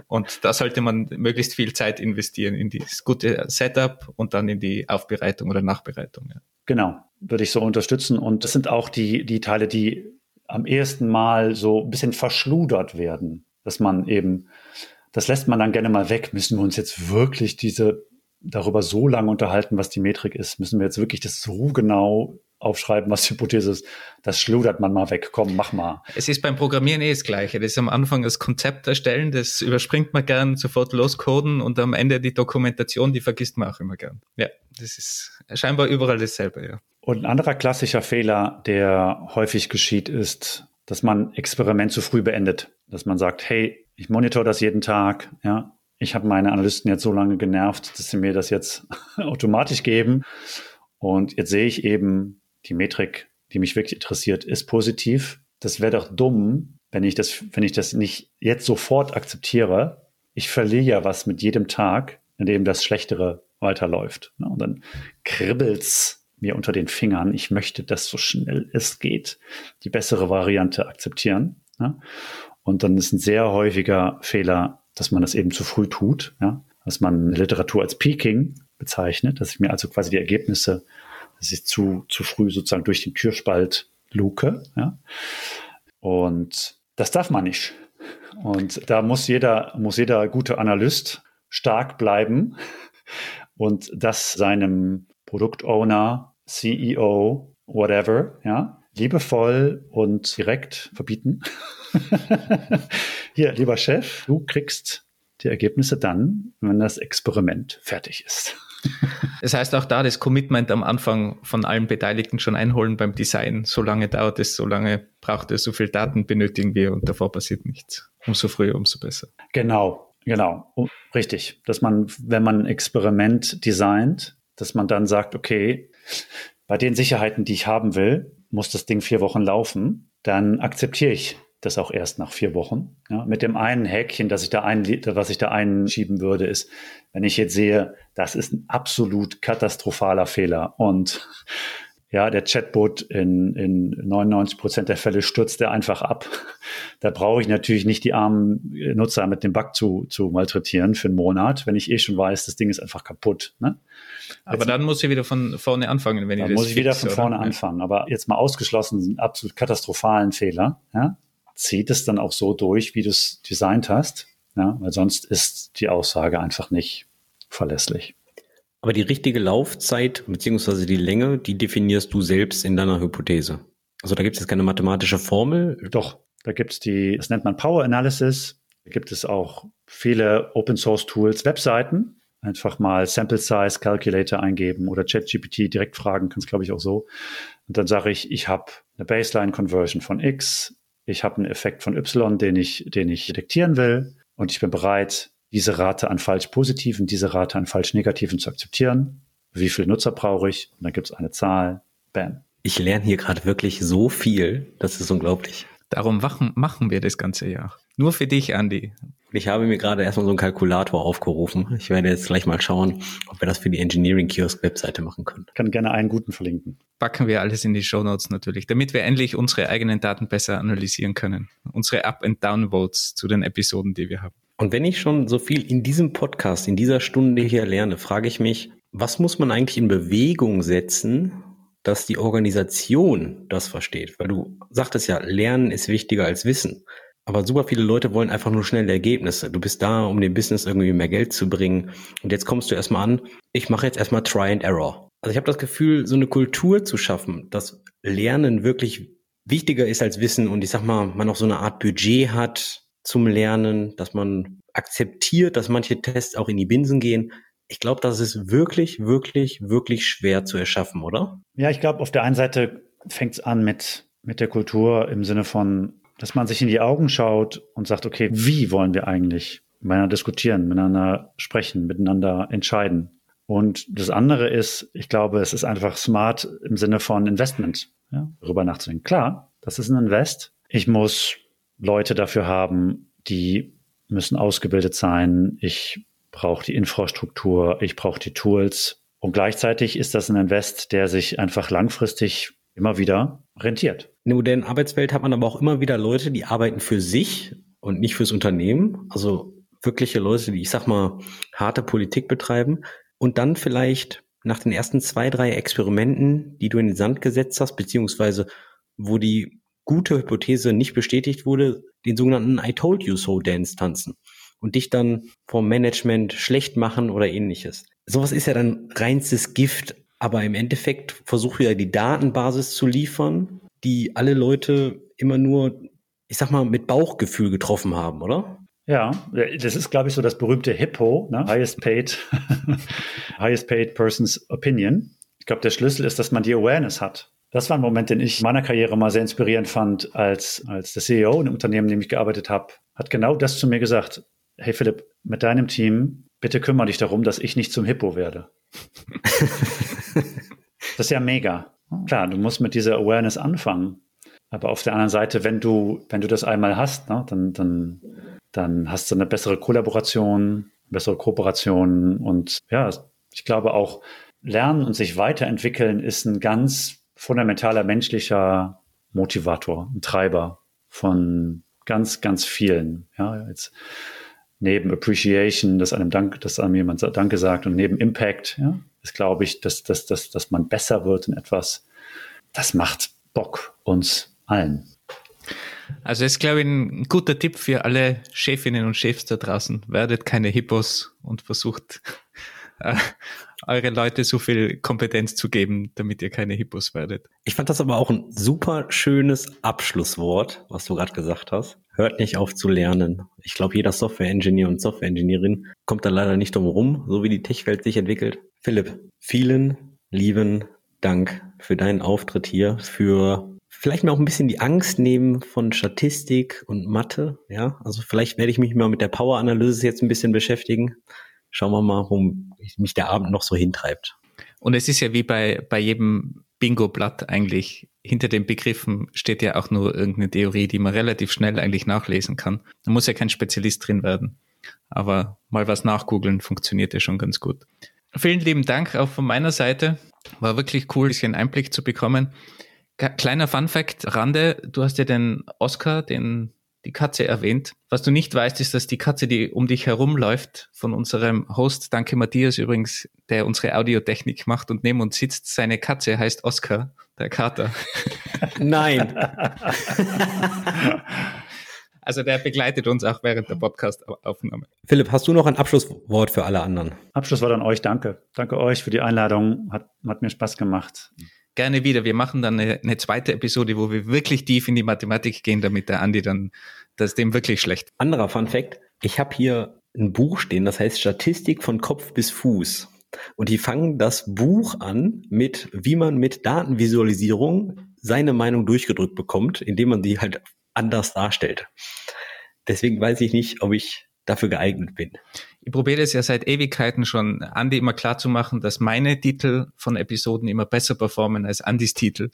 Und da sollte man möglichst viel Zeit investieren in das gute Setup und dann in die Aufbereitung oder Nachbereitung. Ja. Genau, würde ich so unterstützen. Und das sind auch die, die Teile, die am ersten Mal so ein bisschen verschludert werden, dass man eben, das lässt man dann gerne mal weg. Müssen wir uns jetzt wirklich diese darüber so lange unterhalten, was die Metrik ist. Müssen wir jetzt wirklich das so genau aufschreiben, was die Hypothese ist. Das schludert man mal weg. Komm, mach mal. Es ist beim Programmieren eh das Gleiche. Das ist am Anfang das Konzept erstellen, das überspringt man gern, sofort loscoden und am Ende die Dokumentation, die vergisst man auch immer gern. Ja, das ist scheinbar überall dasselbe, ja. Und ein anderer klassischer Fehler, der häufig geschieht, ist, dass man Experiment zu früh beendet. Dass man sagt, hey, ich monitor das jeden Tag, ja, ich habe meine Analysten jetzt so lange genervt, dass sie mir das jetzt [laughs] automatisch geben. Und jetzt sehe ich eben, die Metrik, die mich wirklich interessiert, ist positiv. Das wäre doch dumm, wenn ich das, wenn ich das nicht jetzt sofort akzeptiere. Ich verliere ja was mit jedem Tag, in dem das Schlechtere weiterläuft. Und dann kribbelt's mir unter den Fingern. Ich möchte, dass so schnell es geht die bessere Variante akzeptieren. Und dann ist ein sehr häufiger Fehler, dass man das eben zu früh tut, ja, dass man Literatur als Peaking bezeichnet, dass ich mir also quasi die Ergebnisse, dass ich zu, zu früh sozusagen durch den Türspalt luke, ja. Und das darf man nicht. Und da muss jeder, muss jeder gute Analyst stark bleiben und das seinem Produktowner, CEO, whatever, ja, liebevoll und direkt verbieten. [laughs] Hier, lieber Chef, du kriegst die Ergebnisse dann, wenn das Experiment fertig ist. [laughs] Das heißt auch da das Commitment am Anfang von allen Beteiligten schon einholen beim Design. So lange dauert es, so lange braucht es, so viel Daten benötigen wir und davor passiert nichts. Umso früher, umso besser. Genau, genau, richtig. Dass man, wenn man ein Experiment designt, dass man dann sagt, okay, bei den Sicherheiten, die ich haben will, muss das Ding vier Wochen laufen, dann akzeptiere ich das auch erst nach vier Wochen. Ja, mit dem einen Häkchen, das ich da ein, was ich da einschieben würde, ist, wenn ich jetzt sehe, das ist ein absolut katastrophaler Fehler und ja, der Chatbot in, in 99 Prozent der Fälle stürzt er einfach ab. Da brauche ich natürlich nicht die armen Nutzer mit dem Bug zu, zu malträtieren für einen Monat, wenn ich eh schon weiß, das Ding ist einfach kaputt. Ne? Aber dann muss ich wieder von vorne anfangen, wenn dann ich das muss ich wieder von vorne oder? anfangen. Aber jetzt mal ausgeschlossen, einen absolut katastrophalen Fehler. Ja? Zieht es dann auch so durch, wie du es designt hast. Ja? Weil sonst ist die Aussage einfach nicht verlässlich. Aber die richtige Laufzeit beziehungsweise die Länge, die definierst du selbst in deiner Hypothese. Also da gibt es keine mathematische Formel. Doch, da gibt es die, das nennt man Power Analysis. Da gibt es auch viele Open Source Tools, Webseiten. Einfach mal Sample Size Calculator eingeben oder ChatGPT direkt fragen, kannst glaube ich auch so. Und dann sage ich, ich habe eine Baseline Conversion von X, ich habe einen Effekt von Y, den ich, den ich detektieren will und ich bin bereit, diese Rate an falsch positiven, diese Rate an falsch negativen zu akzeptieren. Wie viele Nutzer brauche ich? Und dann gibt es eine Zahl. Bam. Ich lerne hier gerade wirklich so viel. Das ist unglaublich. Darum machen, machen wir das ganze Jahr. Nur für dich, Andy. Ich habe mir gerade erstmal so einen Kalkulator aufgerufen. Ich werde jetzt gleich mal schauen, ob wir das für die Engineering Kiosk Webseite machen können. Ich kann gerne einen guten verlinken. Packen wir alles in die Show Notes natürlich, damit wir endlich unsere eigenen Daten besser analysieren können. Unsere Up- and Down-Votes zu den Episoden, die wir haben. Und wenn ich schon so viel in diesem Podcast, in dieser Stunde hier lerne, frage ich mich, was muss man eigentlich in Bewegung setzen, dass die Organisation das versteht? Weil du sagtest ja, Lernen ist wichtiger als Wissen. Aber super viele Leute wollen einfach nur schnelle Ergebnisse. Du bist da, um dem Business irgendwie mehr Geld zu bringen. Und jetzt kommst du erstmal an, ich mache jetzt erstmal Try and Error. Also ich habe das Gefühl, so eine Kultur zu schaffen, dass Lernen wirklich wichtiger ist als Wissen und ich sag mal, man auch so eine Art Budget hat, zum Lernen, dass man akzeptiert, dass manche Tests auch in die Binsen gehen. Ich glaube, das ist wirklich, wirklich, wirklich schwer zu erschaffen, oder? Ja, ich glaube, auf der einen Seite fängt es an mit, mit der Kultur im Sinne von, dass man sich in die Augen schaut und sagt, okay, wie wollen wir eigentlich miteinander diskutieren, miteinander sprechen, miteinander entscheiden? Und das andere ist, ich glaube, es ist einfach smart im Sinne von Investment, ja, darüber nachzudenken. Klar, das ist ein Invest. Ich muss Leute dafür haben, die müssen ausgebildet sein. Ich brauche die Infrastruktur, ich brauche die Tools. Und gleichzeitig ist das ein Invest, der sich einfach langfristig immer wieder rentiert. In der modernen Arbeitswelt hat man aber auch immer wieder Leute, die arbeiten für sich und nicht fürs Unternehmen. Also wirkliche Leute, die, ich sag mal, harte Politik betreiben und dann vielleicht nach den ersten zwei, drei Experimenten, die du in den Sand gesetzt hast, beziehungsweise wo die gute Hypothese nicht bestätigt wurde, den sogenannten I told you so Dance tanzen und dich dann vom Management schlecht machen oder ähnliches. Sowas ist ja dann reinstes Gift, aber im Endeffekt versucht ja die Datenbasis zu liefern, die alle Leute immer nur, ich sag mal, mit Bauchgefühl getroffen haben, oder? Ja, das ist, glaube ich, so das berühmte HIPPO, ne? Highest Paid, [laughs] Highest Paid Person's Opinion. Ich glaube, der Schlüssel ist, dass man die Awareness hat. Das war ein Moment, den ich in meiner Karriere mal sehr inspirierend fand, als, als der CEO in einem Unternehmen, in dem ich gearbeitet habe, hat genau das zu mir gesagt. Hey Philipp, mit deinem Team, bitte kümmere dich darum, dass ich nicht zum Hippo werde. [laughs] das ist ja mega. Klar, du musst mit dieser Awareness anfangen. Aber auf der anderen Seite, wenn du, wenn du das einmal hast, ne, dann, dann, dann hast du eine bessere Kollaboration, bessere Kooperation und ja, ich glaube auch, Lernen und sich weiterentwickeln ist ein ganz fundamentaler menschlicher Motivator, ein Treiber von ganz, ganz vielen. Ja, jetzt neben Appreciation, dass einem Dank, dass einem jemand Danke sagt und neben Impact, ja, ist glaube ich, dass, dass, dass, dass man besser wird in etwas. Das macht Bock uns allen. Also ist, glaube ich, ein guter Tipp für alle Chefinnen und Chefs da draußen. Werdet keine Hippos und versucht äh, eure Leute so viel Kompetenz zu geben, damit ihr keine Hippos werdet. Ich fand das aber auch ein super schönes Abschlusswort, was du gerade gesagt hast. Hört nicht auf zu lernen. Ich glaube, jeder Software-Engineer und Software-Engineerin kommt da leider nicht drum rum, so wie die Tech-Welt sich entwickelt. Philipp, vielen lieben Dank für deinen Auftritt hier, für vielleicht mir auch ein bisschen die Angst nehmen von Statistik und Mathe. Ja, also vielleicht werde ich mich mal mit der Power-Analyse jetzt ein bisschen beschäftigen. Schauen wir mal, wo mich der Abend noch so hintreibt. Und es ist ja wie bei, bei jedem Bingo-Blatt eigentlich. Hinter den Begriffen steht ja auch nur irgendeine Theorie, die man relativ schnell eigentlich nachlesen kann. Da muss ja kein Spezialist drin werden. Aber mal was nachgoogeln funktioniert ja schon ganz gut. Vielen lieben Dank auch von meiner Seite. War wirklich cool, ein bisschen Einblick zu bekommen. Kleiner Fun Fact, Rande, du hast ja den Oscar, den, die Katze erwähnt. Was du nicht weißt, ist, dass die Katze, die um dich herumläuft, von unserem Host, danke Matthias übrigens, der unsere Audiotechnik macht und neben uns sitzt, seine Katze heißt Oscar, der Kater. Nein. [laughs] Also der begleitet uns auch während der Podcast-Aufnahme. Philipp, hast du noch ein Abschlusswort für alle anderen? Abschlusswort an euch, danke. Danke euch für die Einladung. Hat, hat mir Spaß gemacht gerne wieder. Wir machen dann eine, eine, zweite Episode, wo wir wirklich tief in die Mathematik gehen, damit der Andi dann, das dem wirklich schlecht. Anderer Fun Fact. Ich habe hier ein Buch stehen, das heißt Statistik von Kopf bis Fuß. Und die fangen das Buch an mit, wie man mit Datenvisualisierung seine Meinung durchgedrückt bekommt, indem man sie halt anders darstellt. Deswegen weiß ich nicht, ob ich dafür geeignet bin. Ich probiere es ja seit Ewigkeiten schon, Andi immer klar zu machen, dass meine Titel von Episoden immer besser performen als Andis Titel.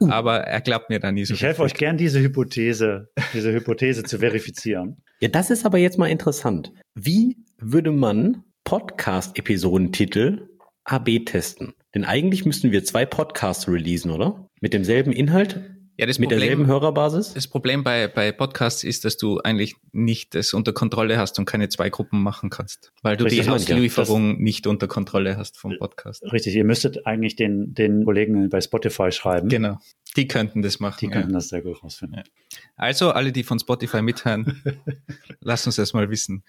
Uh. Aber er glaubt mir da nie so. Ich helfe euch gern, diese Hypothese, diese Hypothese zu verifizieren. Ja, das ist aber jetzt mal interessant. Wie würde man Podcast-Episodentitel AB testen? Denn eigentlich müssten wir zwei Podcasts releasen, oder? Mit demselben Inhalt? Ja, das mit Problem, derselben Hörerbasis? Das Problem bei, bei Podcasts ist, dass du eigentlich nicht das unter Kontrolle hast und keine zwei Gruppen machen kannst, weil du richtig, die Auslieferung ja. nicht unter Kontrolle hast vom Podcast. Richtig, ihr müsstet eigentlich den, den Kollegen bei Spotify schreiben. Genau, die könnten das machen. Die könnten ja. das sehr gut rausfinden. Ja. Also alle, die von Spotify mithören, [laughs] lasst uns das mal wissen.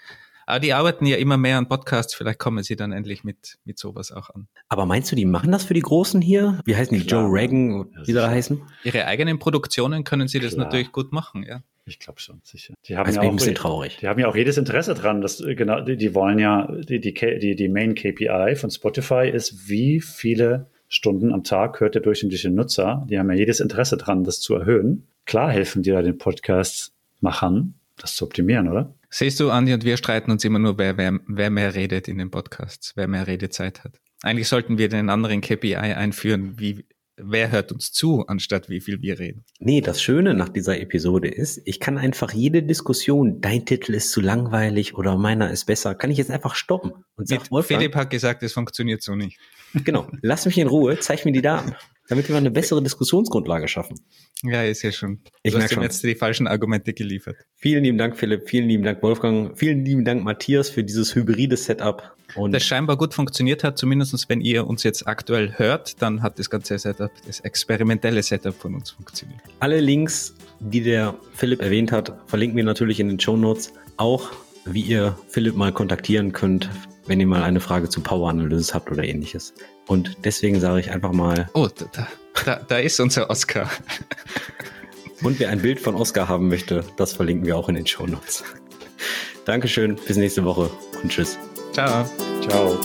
Aber die arbeiten ja immer mehr an Podcasts, vielleicht kommen sie dann endlich mit, mit sowas auch an. Aber meinst du, die machen das für die Großen hier? Wie heißen die? Klar. Joe Reagan, wie soll er heißen? Ihre eigenen Produktionen können sie das Klar. natürlich gut machen, ja. Ich glaube schon, sicher. Die haben also ja auch, ein bisschen traurig. Die haben ja auch jedes Interesse dran. Dass, genau, die, die wollen ja, die, die, die, die Main KPI von Spotify ist, wie viele Stunden am Tag hört der durchschnittliche Nutzer. Die haben ja jedes Interesse dran, das zu erhöhen. Klar helfen die da den Podcast-Machern, das zu optimieren, oder? Siehst du, Andi und wir streiten uns immer nur, wer, wer, wer mehr redet in den Podcasts, wer mehr Redezeit hat. Eigentlich sollten wir den anderen KPI einführen, wie, wer hört uns zu, anstatt wie viel wir reden. Nee, das Schöne nach dieser Episode ist, ich kann einfach jede Diskussion, dein Titel ist zu langweilig oder meiner ist besser, kann ich jetzt einfach stoppen. Und sag, Wolfgang, Philipp hat gesagt, es funktioniert so nicht. Genau, lass mich in Ruhe, zeig mir die Daten damit wir eine bessere Diskussionsgrundlage schaffen. Ja, ist ja schon. Ich du hast schon. jetzt die falschen Argumente geliefert. Vielen lieben Dank, Philipp. Vielen lieben Dank, Wolfgang. Vielen lieben Dank, Matthias, für dieses hybride Setup. Und das scheinbar gut funktioniert hat, zumindestens wenn ihr uns jetzt aktuell hört, dann hat das ganze Setup, das experimentelle Setup von uns funktioniert. Alle Links, die der Philipp erwähnt hat, verlinken wir natürlich in den Show Notes. Auch wie ihr Philipp mal kontaktieren könnt, wenn ihr mal eine Frage zu Power Analysis habt oder ähnliches. Und deswegen sage ich einfach mal. Oh, da, da, da ist unser Oscar. [laughs] Und wer ein Bild von Oscar haben möchte, das verlinken wir auch in den Show Notes. Dankeschön, bis nächste Woche und tschüss. Ciao. Ciao.